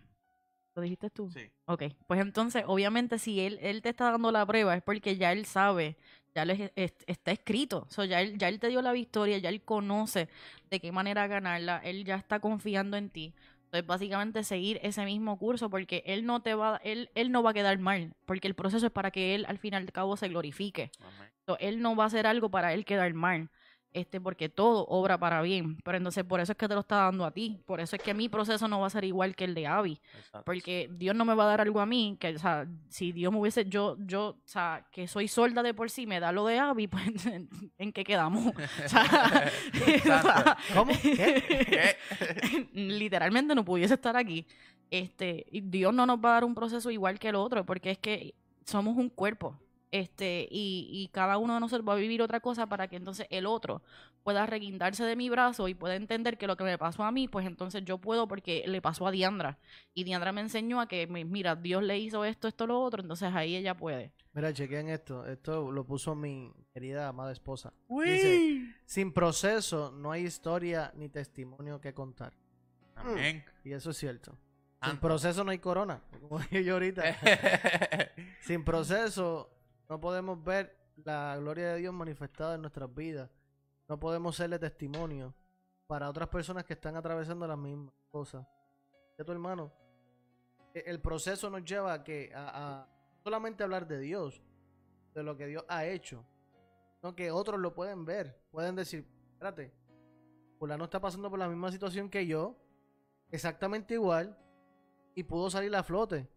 E: ¿Lo dijiste tú?
B: Sí.
E: Ok, pues entonces, obviamente, si él, él te está dando la prueba es porque ya él sabe, ya le es- está escrito. So, ya, él, ya él te dio la victoria, ya él conoce de qué manera ganarla, él ya está confiando en ti. Entonces, básicamente, seguir ese mismo curso porque él no te va, él, él no va a quedar mal, porque el proceso es para que él al fin y al cabo se glorifique. So, él no va a hacer algo para él quedar mal. Este, porque todo obra para bien. Pero entonces por eso es que te lo está dando a ti. Por eso es que mi proceso no va a ser igual que el de Abby.
B: Exacto.
E: Porque Dios no me va a dar algo a mí, que, o sea, si Dios me hubiese, yo, yo, o sea, que soy sorda de por sí, me da lo de Abby, pues, ¿en qué quedamos? O sea,
D: ¿Cómo? ¿Qué?
B: ¿Qué?
E: literalmente no pudiese estar aquí. Este, Dios no nos va a dar un proceso igual que el otro, porque es que somos un cuerpo. Este, y, y cada uno de nosotros va a vivir otra cosa para que entonces el otro pueda reguindarse de mi brazo y pueda entender que lo que me pasó a mí, pues entonces yo puedo porque le pasó a Diandra. Y Diandra me enseñó a que, mi- mira, Dios le hizo esto, esto, lo otro, entonces ahí ella puede.
D: Mira, chequen esto. Esto lo puso mi querida amada esposa. Dice, sin proceso no hay historia ni testimonio que contar.
B: Amén.
D: Y eso es cierto. Sin proceso no hay corona. Como dije yo ahorita. Sin proceso no podemos ver la gloria de Dios manifestada en nuestras vidas. No podemos serle testimonio para otras personas que están atravesando las mismas cosas. De tu hermano, e- el proceso nos lleva a que a, solamente hablar de Dios, de lo que Dios ha hecho, no que otros lo pueden ver, pueden decir, espérate, fulano está pasando por la misma situación que yo, exactamente igual, y pudo salir a flote.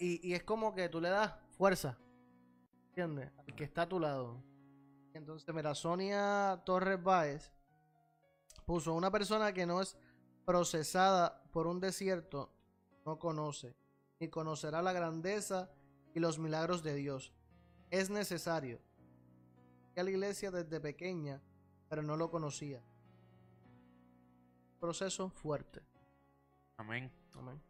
D: Y, y es como que tú le das fuerza, ¿entiendes? Al que está a tu lado. Entonces, mira, Sonia Torres Báez puso una persona que no es procesada por un desierto, no conoce, ni conocerá la grandeza y los milagros de Dios. Es necesario. Fui a la iglesia desde pequeña, pero no lo conocía. Proceso fuerte.
B: Amén.
D: Amén.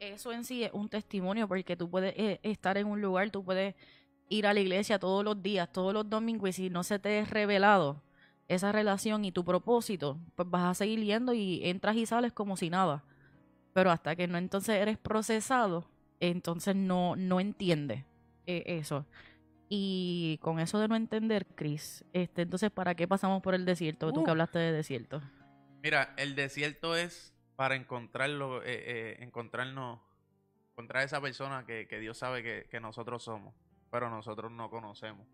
E: Eso en sí es un testimonio porque tú puedes eh, estar en un lugar, tú puedes ir a la iglesia todos los días, todos los domingos y si no se te es revelado esa relación y tu propósito, pues vas a seguir yendo y entras y sales como si nada. Pero hasta que no entonces eres procesado, entonces no, no entiendes eh, eso. Y con eso de no entender, Chris, este, entonces, ¿para qué pasamos por el desierto? Tú que
B: Uh.
E: hablaste de desierto.
B: Mira, el desierto es para encontrarlo, eh, eh, encontrarnos, encontrar esa persona que, que Dios sabe que, que nosotros somos, pero nosotros no conocemos.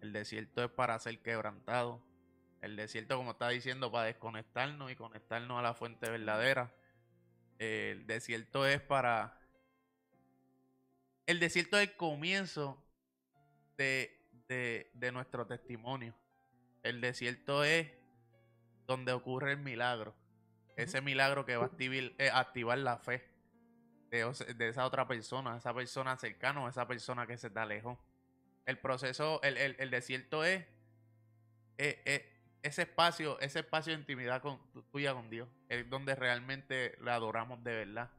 B: El desierto es para ser quebrantado. El desierto, como está diciendo, para desconectarnos y conectarnos a la fuente verdadera. El desierto es para... El desierto es el comienzo de, de, de nuestro testimonio. El desierto es donde ocurre el milagro. Ese milagro que va a activar, eh, activar la fe de, esa otra persona, esa persona cercana o esa persona que se te alejó. El proceso, el, el- desierto es eh, ese espacio, ese espacio de intimidad tuya con Dios. Es donde realmente le adoramos de verdad.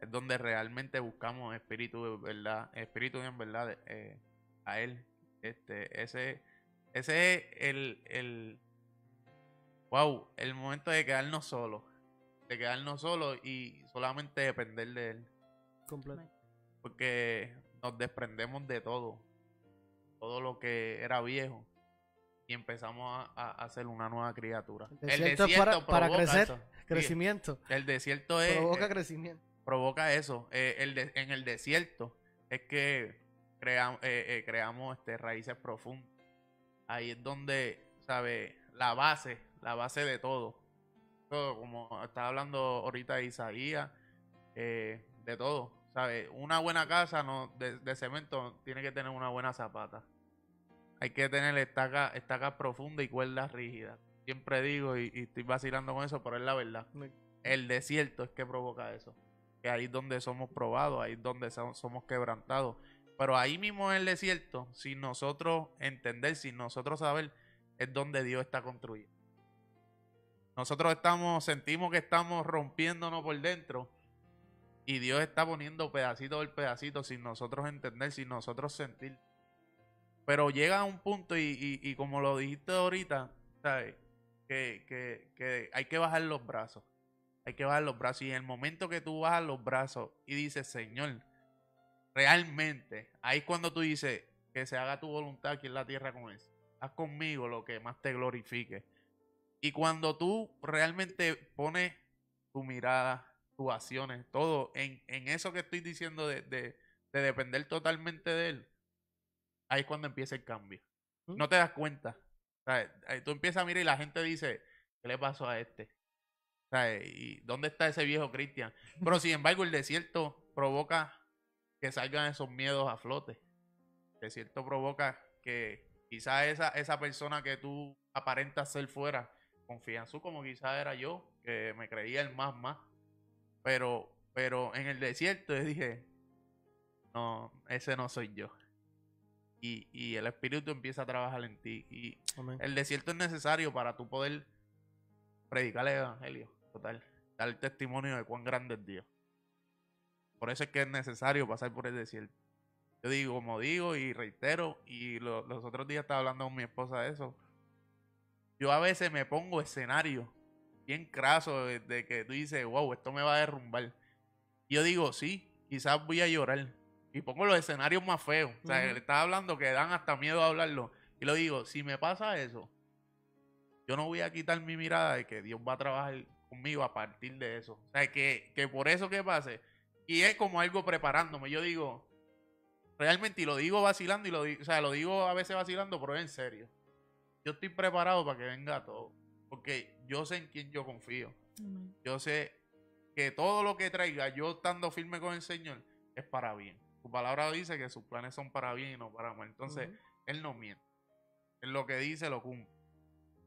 B: Es donde realmente buscamos espíritu de verdad, espíritu en verdad eh, a Él. Este, ese, ese es el, el, wow, el momento de quedarnos solos. De quedarnos solos y solamente depender de Él.
D: Completo.
B: Porque nos desprendemos de todo. Todo lo que era viejo. Y empezamos a, a- a ser una nueva criatura.
D: El desierto es para- para
B: provoca
D: crecer,
B: eso. Sí,
D: Crecimiento.
B: el desierto es.
D: Provoca
B: eh,
D: crecimiento.
B: provoca eso. Eh, el de- en el desierto es que crea- eh, eh, creamos este, raíces profundas. Ahí es donde, ¿sabe? La base, la base de todo. Todo, como estaba hablando ahorita de Isaías, eh, de todo. ¿Sabe? Una buena casa no, de, de cemento tiene que tener una buena zapata. Hay que tener estacas estaca profundas y cuerdas rígidas. Siempre digo y, y estoy vacilando con eso, pero es la verdad. El desierto es que provoca eso. Que ahí es donde somos probados, ahí es donde so- somos quebrantados. Pero ahí mismo en el desierto, sin nosotros entender, sin nosotros saber, es donde Dios está construyendo. Nosotros estamos, sentimos que estamos rompiéndonos por dentro. Y Dios está poniendo pedacito por pedacito sin nosotros entender, sin nosotros sentir. Pero llega a un punto, y, y- y como lo dijiste ahorita, ¿sabes? Que, que- que hay que bajar los brazos. Hay que bajar los brazos. Y en el momento que tú bajas los brazos y dices, Señor, realmente, ahí es cuando tú dices que se haga tu voluntad aquí en la tierra con él. Haz conmigo lo que más te glorifique. Y cuando tú realmente pones tu mirada, tus acciones, todo en, en eso que estoy diciendo de, de- de depender totalmente de él, ahí es cuando empieza el cambio.
D: ¿Mm?
B: No te das cuenta. Tú empiezas a mirar y la gente dice, ¿qué le pasó a este? ¿Sabes? ¿Y dónde está ese viejo Cristian? Pero sin embargo, el desierto provoca que salgan esos miedos a flote. El desierto provoca que quizás esa, esa persona que tú aparentas ser fuera, su como quizás era yo, que me creía el más más. Pero, pero en el desierto yo dije, no, ese no soy yo. Y, y el espíritu empieza a trabajar en ti. Y
D: Amén.
B: el desierto es necesario para tú poder predicar el evangelio, total, dar testimonio de cuán grande es Dios. Por eso es que es necesario pasar por el desierto. Yo digo, como digo y reitero, y lo- los otros días estaba hablando con mi esposa de eso. Yo a veces me pongo escenario bien craso de, de que tú dices, wow, esto me va a derrumbar. Y yo digo, sí, quizás voy a llorar. Y pongo los escenarios más feos. O sea, le estaba hablando que dan hasta miedo a hablarlo. Y lo digo, si me pasa eso, yo no voy a quitar mi mirada de que Dios va a trabajar conmigo a partir de eso. O sea, que, que por eso que pase. Y es como algo preparándome. Yo digo, realmente, y lo digo vacilando, y lo digo, o sea, lo digo a veces vacilando, pero es en serio. Yo estoy preparado para que venga todo. Porque yo sé en quién yo confío. Yo sé que todo lo que traiga, yo estando firme con el Señor, es para bien. Su palabra dice que sus planes son para bien y no para mal. Entonces, Él no miente. Él lo que dice lo cumple.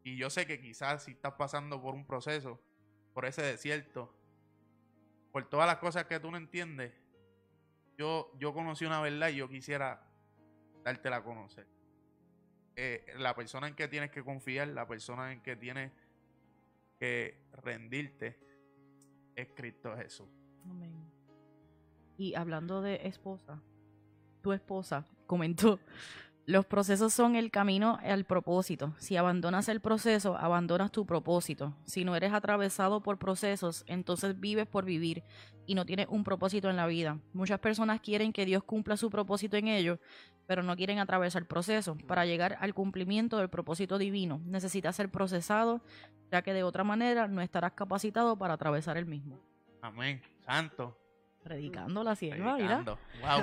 B: Y yo sé que quizás si estás pasando por un proceso, por ese desierto, por todas las cosas que tú no entiendes, yo, yo conocí una verdad y yo quisiera dártela a conocer. Eh, la persona en que tienes que confiar, la persona en que tienes que rendirte, es Cristo Jesús.
E: Y hablando de esposa, tu esposa comentó, los procesos son el camino al propósito. Si abandonas el proceso, abandonas tu propósito. Si no eres atravesado por procesos, entonces vives por vivir y no tienes un propósito en la vida. Muchas personas quieren que Dios cumpla su propósito en ellos, pero no quieren atravesar el proceso. Para llegar al cumplimiento del propósito divino, necesitas ser procesado, ya que de otra manera no estarás capacitado para atravesar el mismo.
B: Amén. Santo.
E: Predicando la sierva, mira.
B: Predicando. Wow.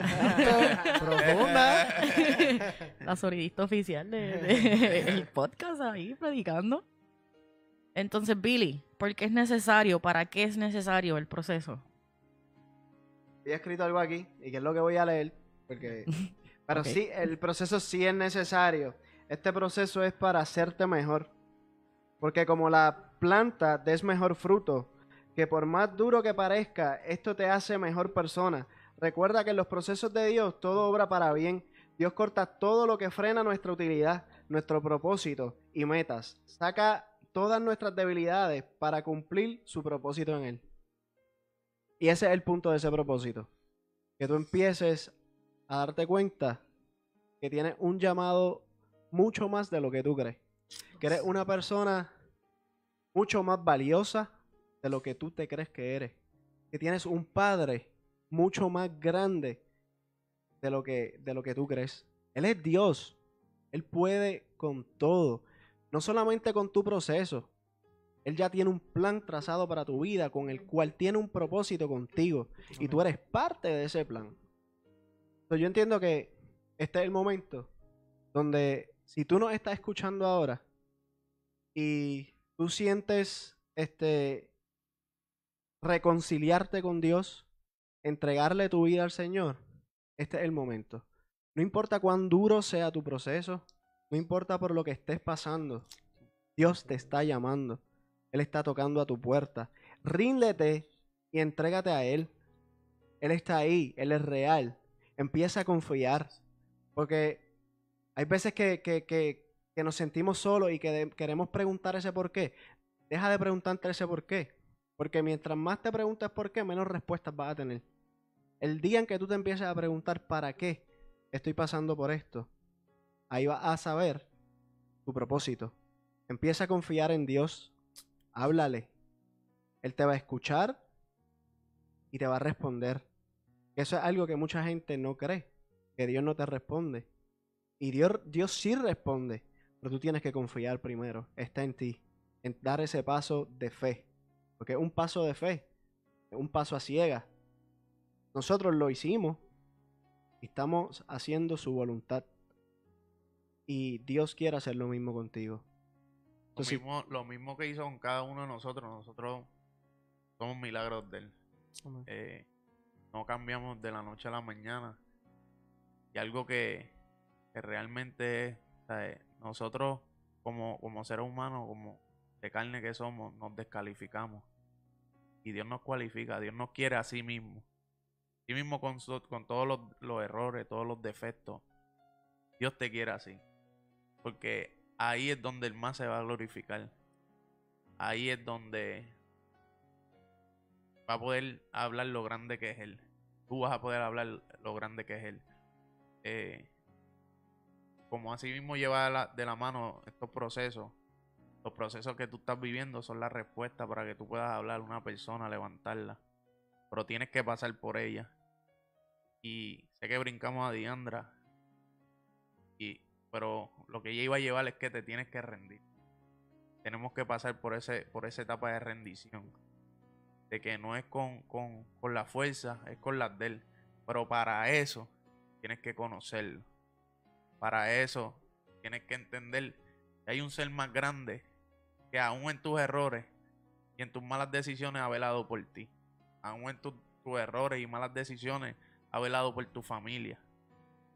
D: Profunda.
E: La sonidista oficial del de, el podcast ahí predicando. Entonces, Billy, ¿por qué es necesario? ¿Para qué es necesario el proceso?
C: Había escrito algo aquí y que es lo que voy a leer. Porque... Pero sí, el proceso sí es necesario. Este proceso es para hacerte mejor. Porque como la planta des mejor fruto, que por más duro que parezca, esto te hace mejor persona. Recuerda que en los procesos de Dios todo obra para bien. Dios corta todo lo que frena nuestra utilidad, nuestro propósito y metas. Saca todas nuestras debilidades para cumplir su propósito en Él. Y ese es el punto de ese propósito. Que tú empieces a darte cuenta que tienes un llamado mucho más de lo que tú crees. Que eres una persona mucho más valiosa de lo que tú te crees que eres. Que tienes un padre mucho más grande de lo que, de lo que tú crees. Él es Dios. Él puede con todo. No solamente con tu proceso. Él ya tiene un plan trazado para tu vida con el cual tiene un propósito contigo. Y tú eres parte de ese plan. So, yo entiendo que este es el momento donde si tú nos estás escuchando ahora y tú sientes este reconciliarte con Dios, entregarle tu vida al Señor, este es el momento. No importa cuán duro sea tu proceso, no importa por lo que estés pasando, Dios te está llamando. Él está tocando a tu puerta. Ríndete y entrégate a Él. Él está ahí, Él es real. Empieza a confiar. Porque hay veces que, que- que- nos sentimos solos y que queremos preguntar ese por qué. Deja de preguntarte ese por qué. Porque mientras más te preguntas por qué, menos respuestas vas a tener. El día en que tú te empieces a preguntar para qué estoy pasando por esto, ahí vas a saber tu propósito. Empieza a confiar en Dios. Háblale. Él te va a escuchar y te va a responder. Eso es algo que mucha gente no cree, que Dios no te responde. Y Dios, Dios sí responde, pero tú tienes que confiar primero. Está en ti, en dar ese paso de fe. Porque es un paso de fe, es un paso a ciega. Nosotros lo hicimos y estamos haciendo su voluntad. Y Dios quiere hacer lo mismo contigo.
B: Lo
C: Entonces,
B: mismo, lo mismo que hizo con cada uno de nosotros. Nosotros somos milagros de Él. Eh, no cambiamos de la noche a la mañana. Y algo que, que realmente es, eh, nosotros como, como seres humanos, como de carne que somos, nos descalificamos. Y Dios nos cualifica, Dios nos quiere a sí mismo. Sí mismo con, con todos los, los errores, todos los defectos. Dios te quiere así. Porque ahí es donde el más se va a glorificar. Ahí es donde va a poder hablar lo grande que es Él. Tú vas a poder hablar lo grande que es Él. Eh, como así mismo lleva la- de la mano estos procesos, los procesos que tú estás viviendo son la respuesta para que tú puedas hablar a una persona, levantarla. Pero tienes que pasar por ella. Y sé que brincamos a Diandra. Y pero lo que ella iba a llevar es que te tienes que rendir. Tenemos que pasar por, ese, por esa etapa de rendición. De que no es con, con, con la fuerza, es con las de él. Pero para eso tienes que conocerlo. Para eso tienes que entender que hay un ser más grande que aún en tus errores y en tus malas decisiones ha velado por ti. Aún en tus, tus errores y malas decisiones ha velado por tu familia.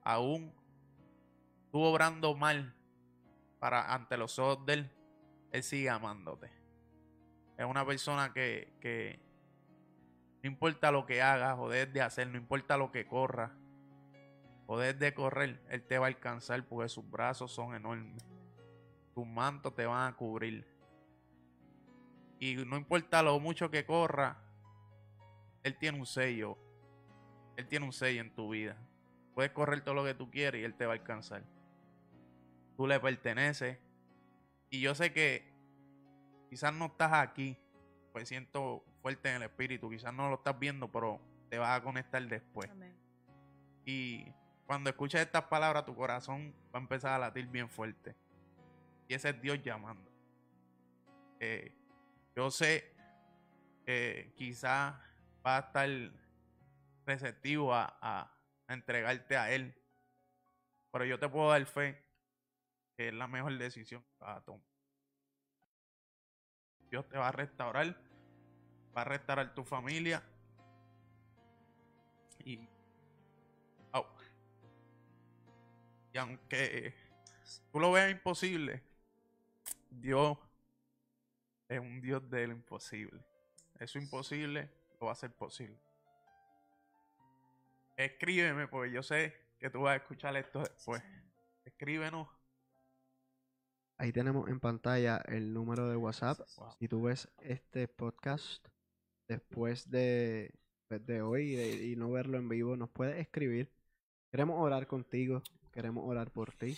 B: Aún tú obrando mal para ante los ojos de él, él sigue amándote. Es una persona que, que no importa lo que hagas o dejes de hacer, no importa lo que corra o dejes de correr, él te va a alcanzar porque sus brazos son enormes. Tus mantos te van a cubrir. Y no importa lo mucho que corra, él tiene un sello. Él tiene un sello en tu vida. Puedes correr todo lo que tú quieres y él te va a alcanzar. Tú le perteneces. Y yo sé que quizás no estás aquí, pues siento fuerte en el espíritu, quizás no lo estás viendo, pero te vas a conectar después. Y cuando escuches estas palabras, tu corazón va a empezar a latir bien fuerte. Y ese es Dios llamando. Eh, yo sé que quizás va a estar receptivo a, a- a entregarte a Él. Pero yo te puedo dar fe que es la mejor decisión que vas a tomar. Dios te va a restaurar, va a restaurar tu familia. Y, au. y aunque tú lo veas imposible, Dios es un Dios de lo imposible. Eso imposible lo va a hacer posible. Escríbeme, porque yo sé que tú vas a escuchar esto después. Escríbenos.
C: Ahí tenemos en pantalla el número de WhatsApp.
B: Wow.
C: Si tú ves este podcast después de, pues, de hoy y, de- y no verlo en vivo, nos puedes escribir. Queremos orar contigo, queremos orar por ti.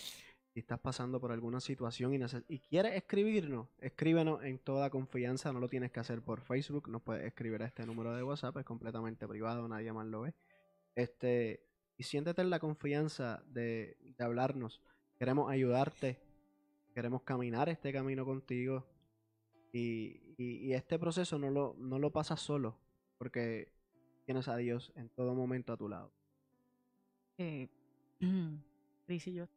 C: Si estás pasando por alguna situación y quieres escribirnos, escríbenos en toda confianza. No lo tienes que hacer por Facebook. Nos puedes escribir a este número de WhatsApp. Es completamente privado, nadie más lo ve. Este, y siéntete en la confianza de, de hablarnos. Queremos ayudarte. Queremos caminar este camino contigo. Y, y- este proceso no lo, no lo pasas solo. Porque tienes a Dios en todo momento a tu lado.
E: eh, Cris y yo,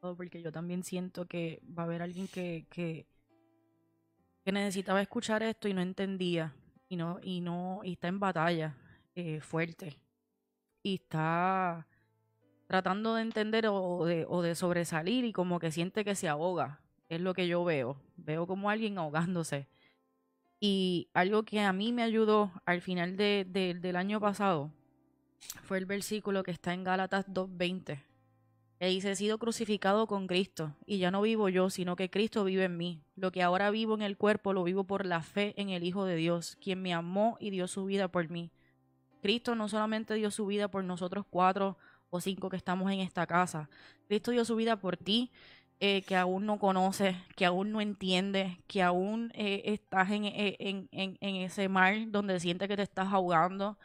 E: porque yo también siento que va a haber alguien que, que, que necesitaba escuchar esto y no entendía y no y no y está en batalla eh, fuerte y está tratando de entender o de, sobresalir y como que siente que se ahoga es lo que yo veo veo como alguien ahogándose y algo que a mí me ayudó al final de- del año pasado fue el versículo que está en Gálatas 2.20. Que dice, he sido crucificado con Cristo, y ya no vivo yo, sino que Cristo vive en mí. Lo que ahora vivo en el cuerpo lo vivo por la fe en el Hijo de Dios, quien me amó y dio su vida por mí. Cristo no solamente dio su vida por nosotros cuatro o cinco que estamos en esta casa, Cristo dio su vida por ti, eh, que aún no conoces, que aún no entiendes, que aún eh, estás en, eh, en- en- en ese mar donde sientes que te estás ahogando,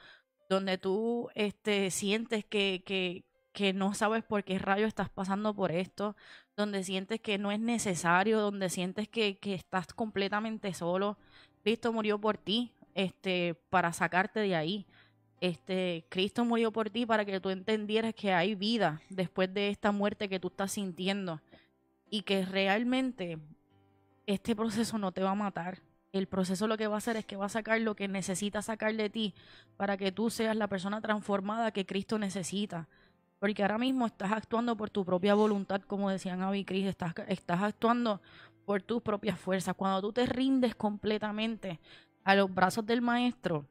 E: donde tú este, sientes que, que, que no sabes por qué rayo estás pasando por esto, donde sientes que no es necesario, donde sientes que, que estás completamente solo. Cristo murió por ti, este, para sacarte de ahí. Este, Cristo murió por ti para que tú entendieras que hay vida después de esta muerte que tú estás sintiendo y que realmente este proceso no te va a matar. El proceso lo que va a hacer es que va a sacar lo que necesita sacar de ti para que tú seas la persona transformada que Cristo necesita. Porque ahora mismo estás actuando por tu propia voluntad, como decían Abby y Chris, estás, estás actuando por tus propias fuerzas. Cuando tú te rindes completamente a los brazos del maestro,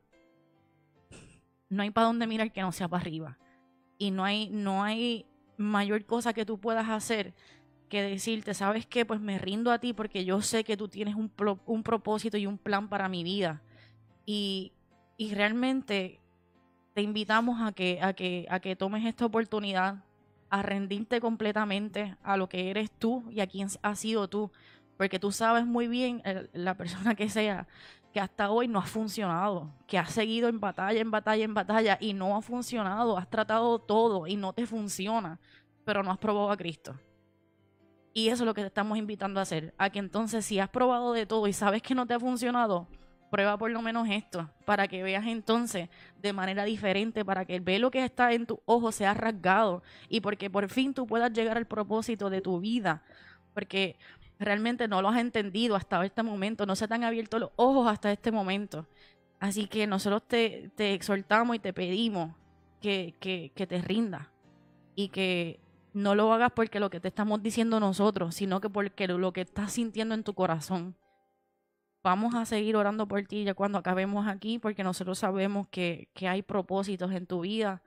E: no hay para dónde mirar que no sea para arriba. Y no hay, no hay mayor cosa que tú puedas hacer que decirte, ¿sabes qué? Pues me rindo a ti porque yo sé que tú tienes un, pro- un propósito y un plan para mi vida. Y, y realmente te invitamos a que, a, que, a que tomes esta oportunidad, a rendirte completamente a lo que eres tú y a quién has sido tú. Porque tú sabes muy bien, la persona que sea, que hasta hoy no ha funcionado, que has seguido en batalla, en batalla, en batalla y no ha funcionado. Has tratado todo y no te funciona, pero no has probado a Cristo. Y eso es lo que te estamos invitando a hacer. A que entonces, si has probado de todo y sabes que no te ha funcionado, prueba por lo menos esto, para que veas entonces de manera diferente, para que el velo que está en tu ojo sea rasgado y porque por fin tú puedas llegar al propósito de tu vida. Porque realmente no lo has entendido hasta este momento, no se te han abierto los ojos hasta este momento. Así que nosotros te, te exhortamos y te pedimos que, que, que te rindas y que no lo hagas porque lo que te estamos diciendo nosotros, sino que porque lo, que estás sintiendo en tu corazón. Vamos a seguir orando por ti ya cuando acabemos aquí, porque nosotros sabemos que, que hay propósitos en tu vida.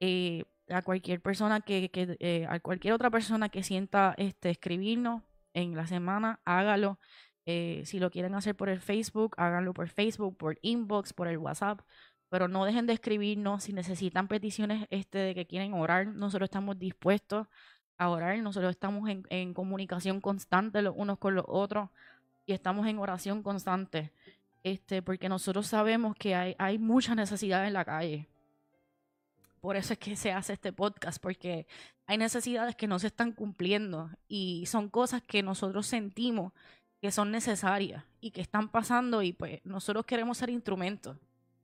E: Eh, a cualquier persona que, que eh, a cualquier otra persona que sienta este escribirnos en la semana, hágalo. Eh, si lo quieren hacer por el Facebook, háganlo por Facebook, por inbox, por el WhatsApp. Pero no dejen de escribirnos. Si necesitan peticiones este, de que quieren orar, nosotros estamos dispuestos a orar. Nosotros estamos en, comunicación constante los unos con los otros y estamos en oración constante. Este, porque nosotros sabemos que hay, hay mucha necesidad en la calle. Por eso es que se hace este podcast, porque hay necesidades que no se están cumpliendo y son cosas que nosotros sentimos que son necesarias y que están pasando y pues nosotros queremos ser instrumentos.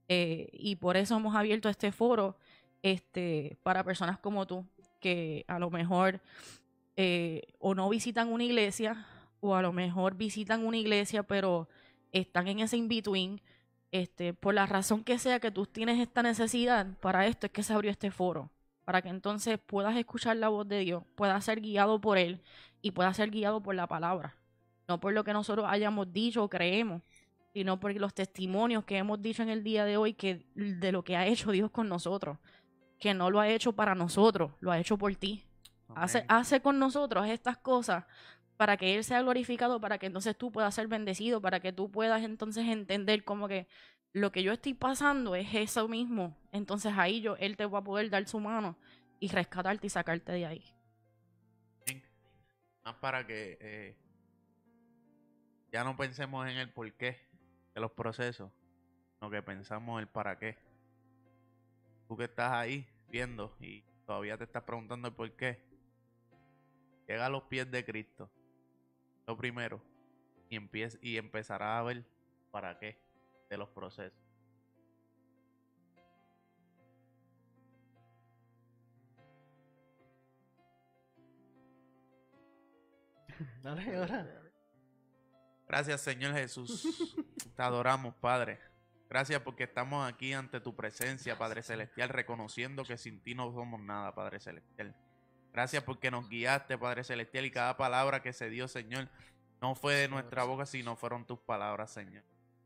E: Eh, y por eso hemos abierto este foro este, para personas como tú, que a lo mejor eh, o no visitan una iglesia o a lo mejor visitan una iglesia pero están en ese in-between. Este, por la razón que sea que tú tienes esta necesidad, para esto es que se abrió este foro, para que entonces puedas escuchar la voz de Dios, puedas ser guiado por Él y puedas ser guiado por la palabra, no por lo que nosotros hayamos dicho o creemos, sino por los testimonios que hemos dicho en el día de hoy que de lo que ha hecho Dios con nosotros, que no lo ha hecho para nosotros, lo ha hecho por ti. Hace, hace con nosotros estas cosas para que Él sea glorificado, para que entonces tú puedas ser bendecido, para que tú puedas entonces entender como que lo que yo estoy pasando es eso mismo. Entonces ahí yo, Él te va a poder dar su mano y rescatarte y sacarte de ahí.
B: Más para que eh, ya no pensemos en el porqué de los procesos, sino que pensamos el para qué. Tú que estás ahí viendo y todavía te estás preguntando el por qué, llega a los pies de Cristo, lo primero, y, empieza, y empezarás a ver para qué de los procesos.
D: Dale, ora.
B: Gracias, Señor Jesús. Te adoramos, Padre. Gracias porque estamos aquí ante tu presencia, Padre Celestial, reconociendo que sin ti no somos nada, Padre Celestial. Gracias porque nos guiaste, Padre Celestial, y cada palabra que se dio, Señor, no fue de nuestra boca, sino fueron tus palabras, Señor.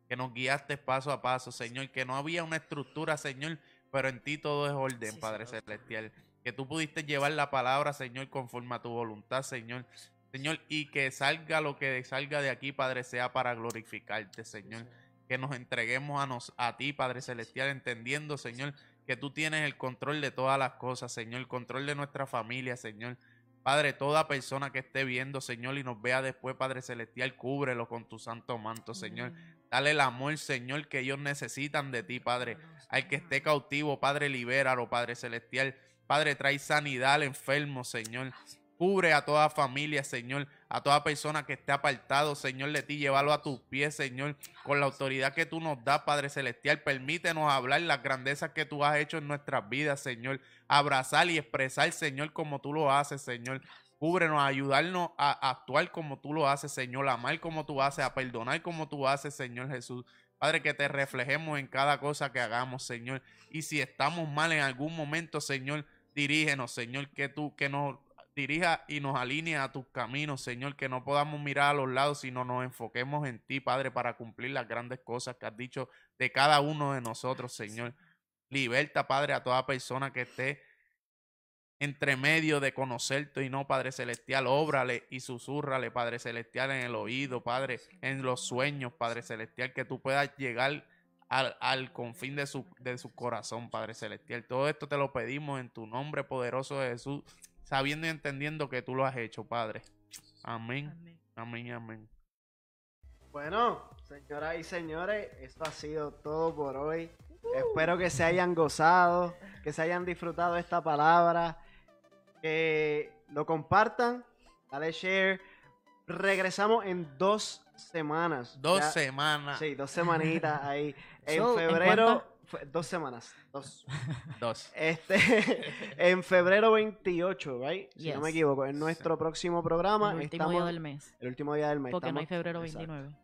B: Que nos guiaste paso a paso, Señor, que no había una estructura, Señor, pero en ti todo es orden,
E: Sí,
B: Padre
E: Señor.
B: Celestial. Que tú pudiste llevar la palabra, Señor, conforme a tu voluntad, Señor. Señor, y que salga lo que salga de aquí, Padre, sea para glorificarte, Señor. Que nos entreguemos a, nos, a ti, Padre Celestial, entendiendo, Señor, que tú tienes el control de todas las cosas, Señor, el control de nuestra familia, Señor. Padre, toda persona que esté viendo, Señor, y nos vea después, Padre Celestial, cúbrelo con tu santo manto, Señor. Dale el amor, Señor, que ellos necesitan de ti, Padre. Al que esté cautivo, Padre, libéralo, Padre Celestial. Padre, trae sanidad al enfermo, Señor. Cubre a toda familia, Señor. A toda persona que esté apartado, Señor, de ti. Llévalo a tus pies, Señor. Con la autoridad que tú nos das, Padre Celestial. Permítenos hablar las grandezas que tú has hecho en nuestras vidas, Señor. Abrazar y expresar, Señor, como tú lo haces, Señor. Cúbrenos, ayudarnos a actuar como tú lo haces, Señor. Amar como tú haces, a perdonar como tú haces, Señor Jesús. Padre, que te reflejemos en cada cosa que hagamos, Señor. Y si estamos mal en algún momento, Señor, dirígenos, Señor, que tú, que nos dirija y nos alinee a tus caminos, Señor, que no podamos mirar a los lados, sino nos enfoquemos en ti, Padre, para cumplir las grandes cosas que has dicho de cada uno de nosotros, Señor. Liberta, Padre, a toda persona que esté entre medio de conocerte y no, Padre Celestial, óbrale y susurrale, Padre Celestial, en el oído, Padre, en los sueños, Padre Celestial, que tú puedas llegar al, al confín de su, de su corazón, Padre Celestial. Todo esto te lo pedimos en tu nombre poderoso de Jesús, sabiendo y entendiendo que tú lo has hecho, Padre. Amén, amén, amén.
C: Bueno, señoras y señores, esto ha sido todo por hoy. Espero que se hayan gozado, que se hayan disfrutado esta palabra, que lo compartan dale share. Regresamos en dos semanas.
B: Dos
C: Ya-
B: semanas.
C: Sí, dos semanitas ahí. En
D: So,
E: ¿en
C: febrero, fue- dos semanas. Dos.
B: Dos.
C: Este, en febrero 28, right? Si no me equivoco, en nuestro próximo programa.
E: El último
C: estamos,
E: día del mes.
C: El último día del mes.
E: Porque no hay febrero
C: Exacto.
E: 29.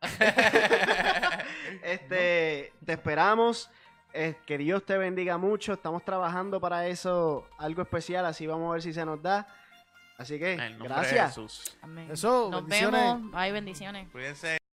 C: Este, te esperamos. eh, que Dios te bendiga mucho. Estamos trabajando para eso, algo especial, así vamos a ver si se nos da. Así que, gracias.
B: Jesús.
E: Amén.
D: Eso,
E: Nos
D: bendiciones.
E: vemos. Hay bendiciones.
B: Cuídense.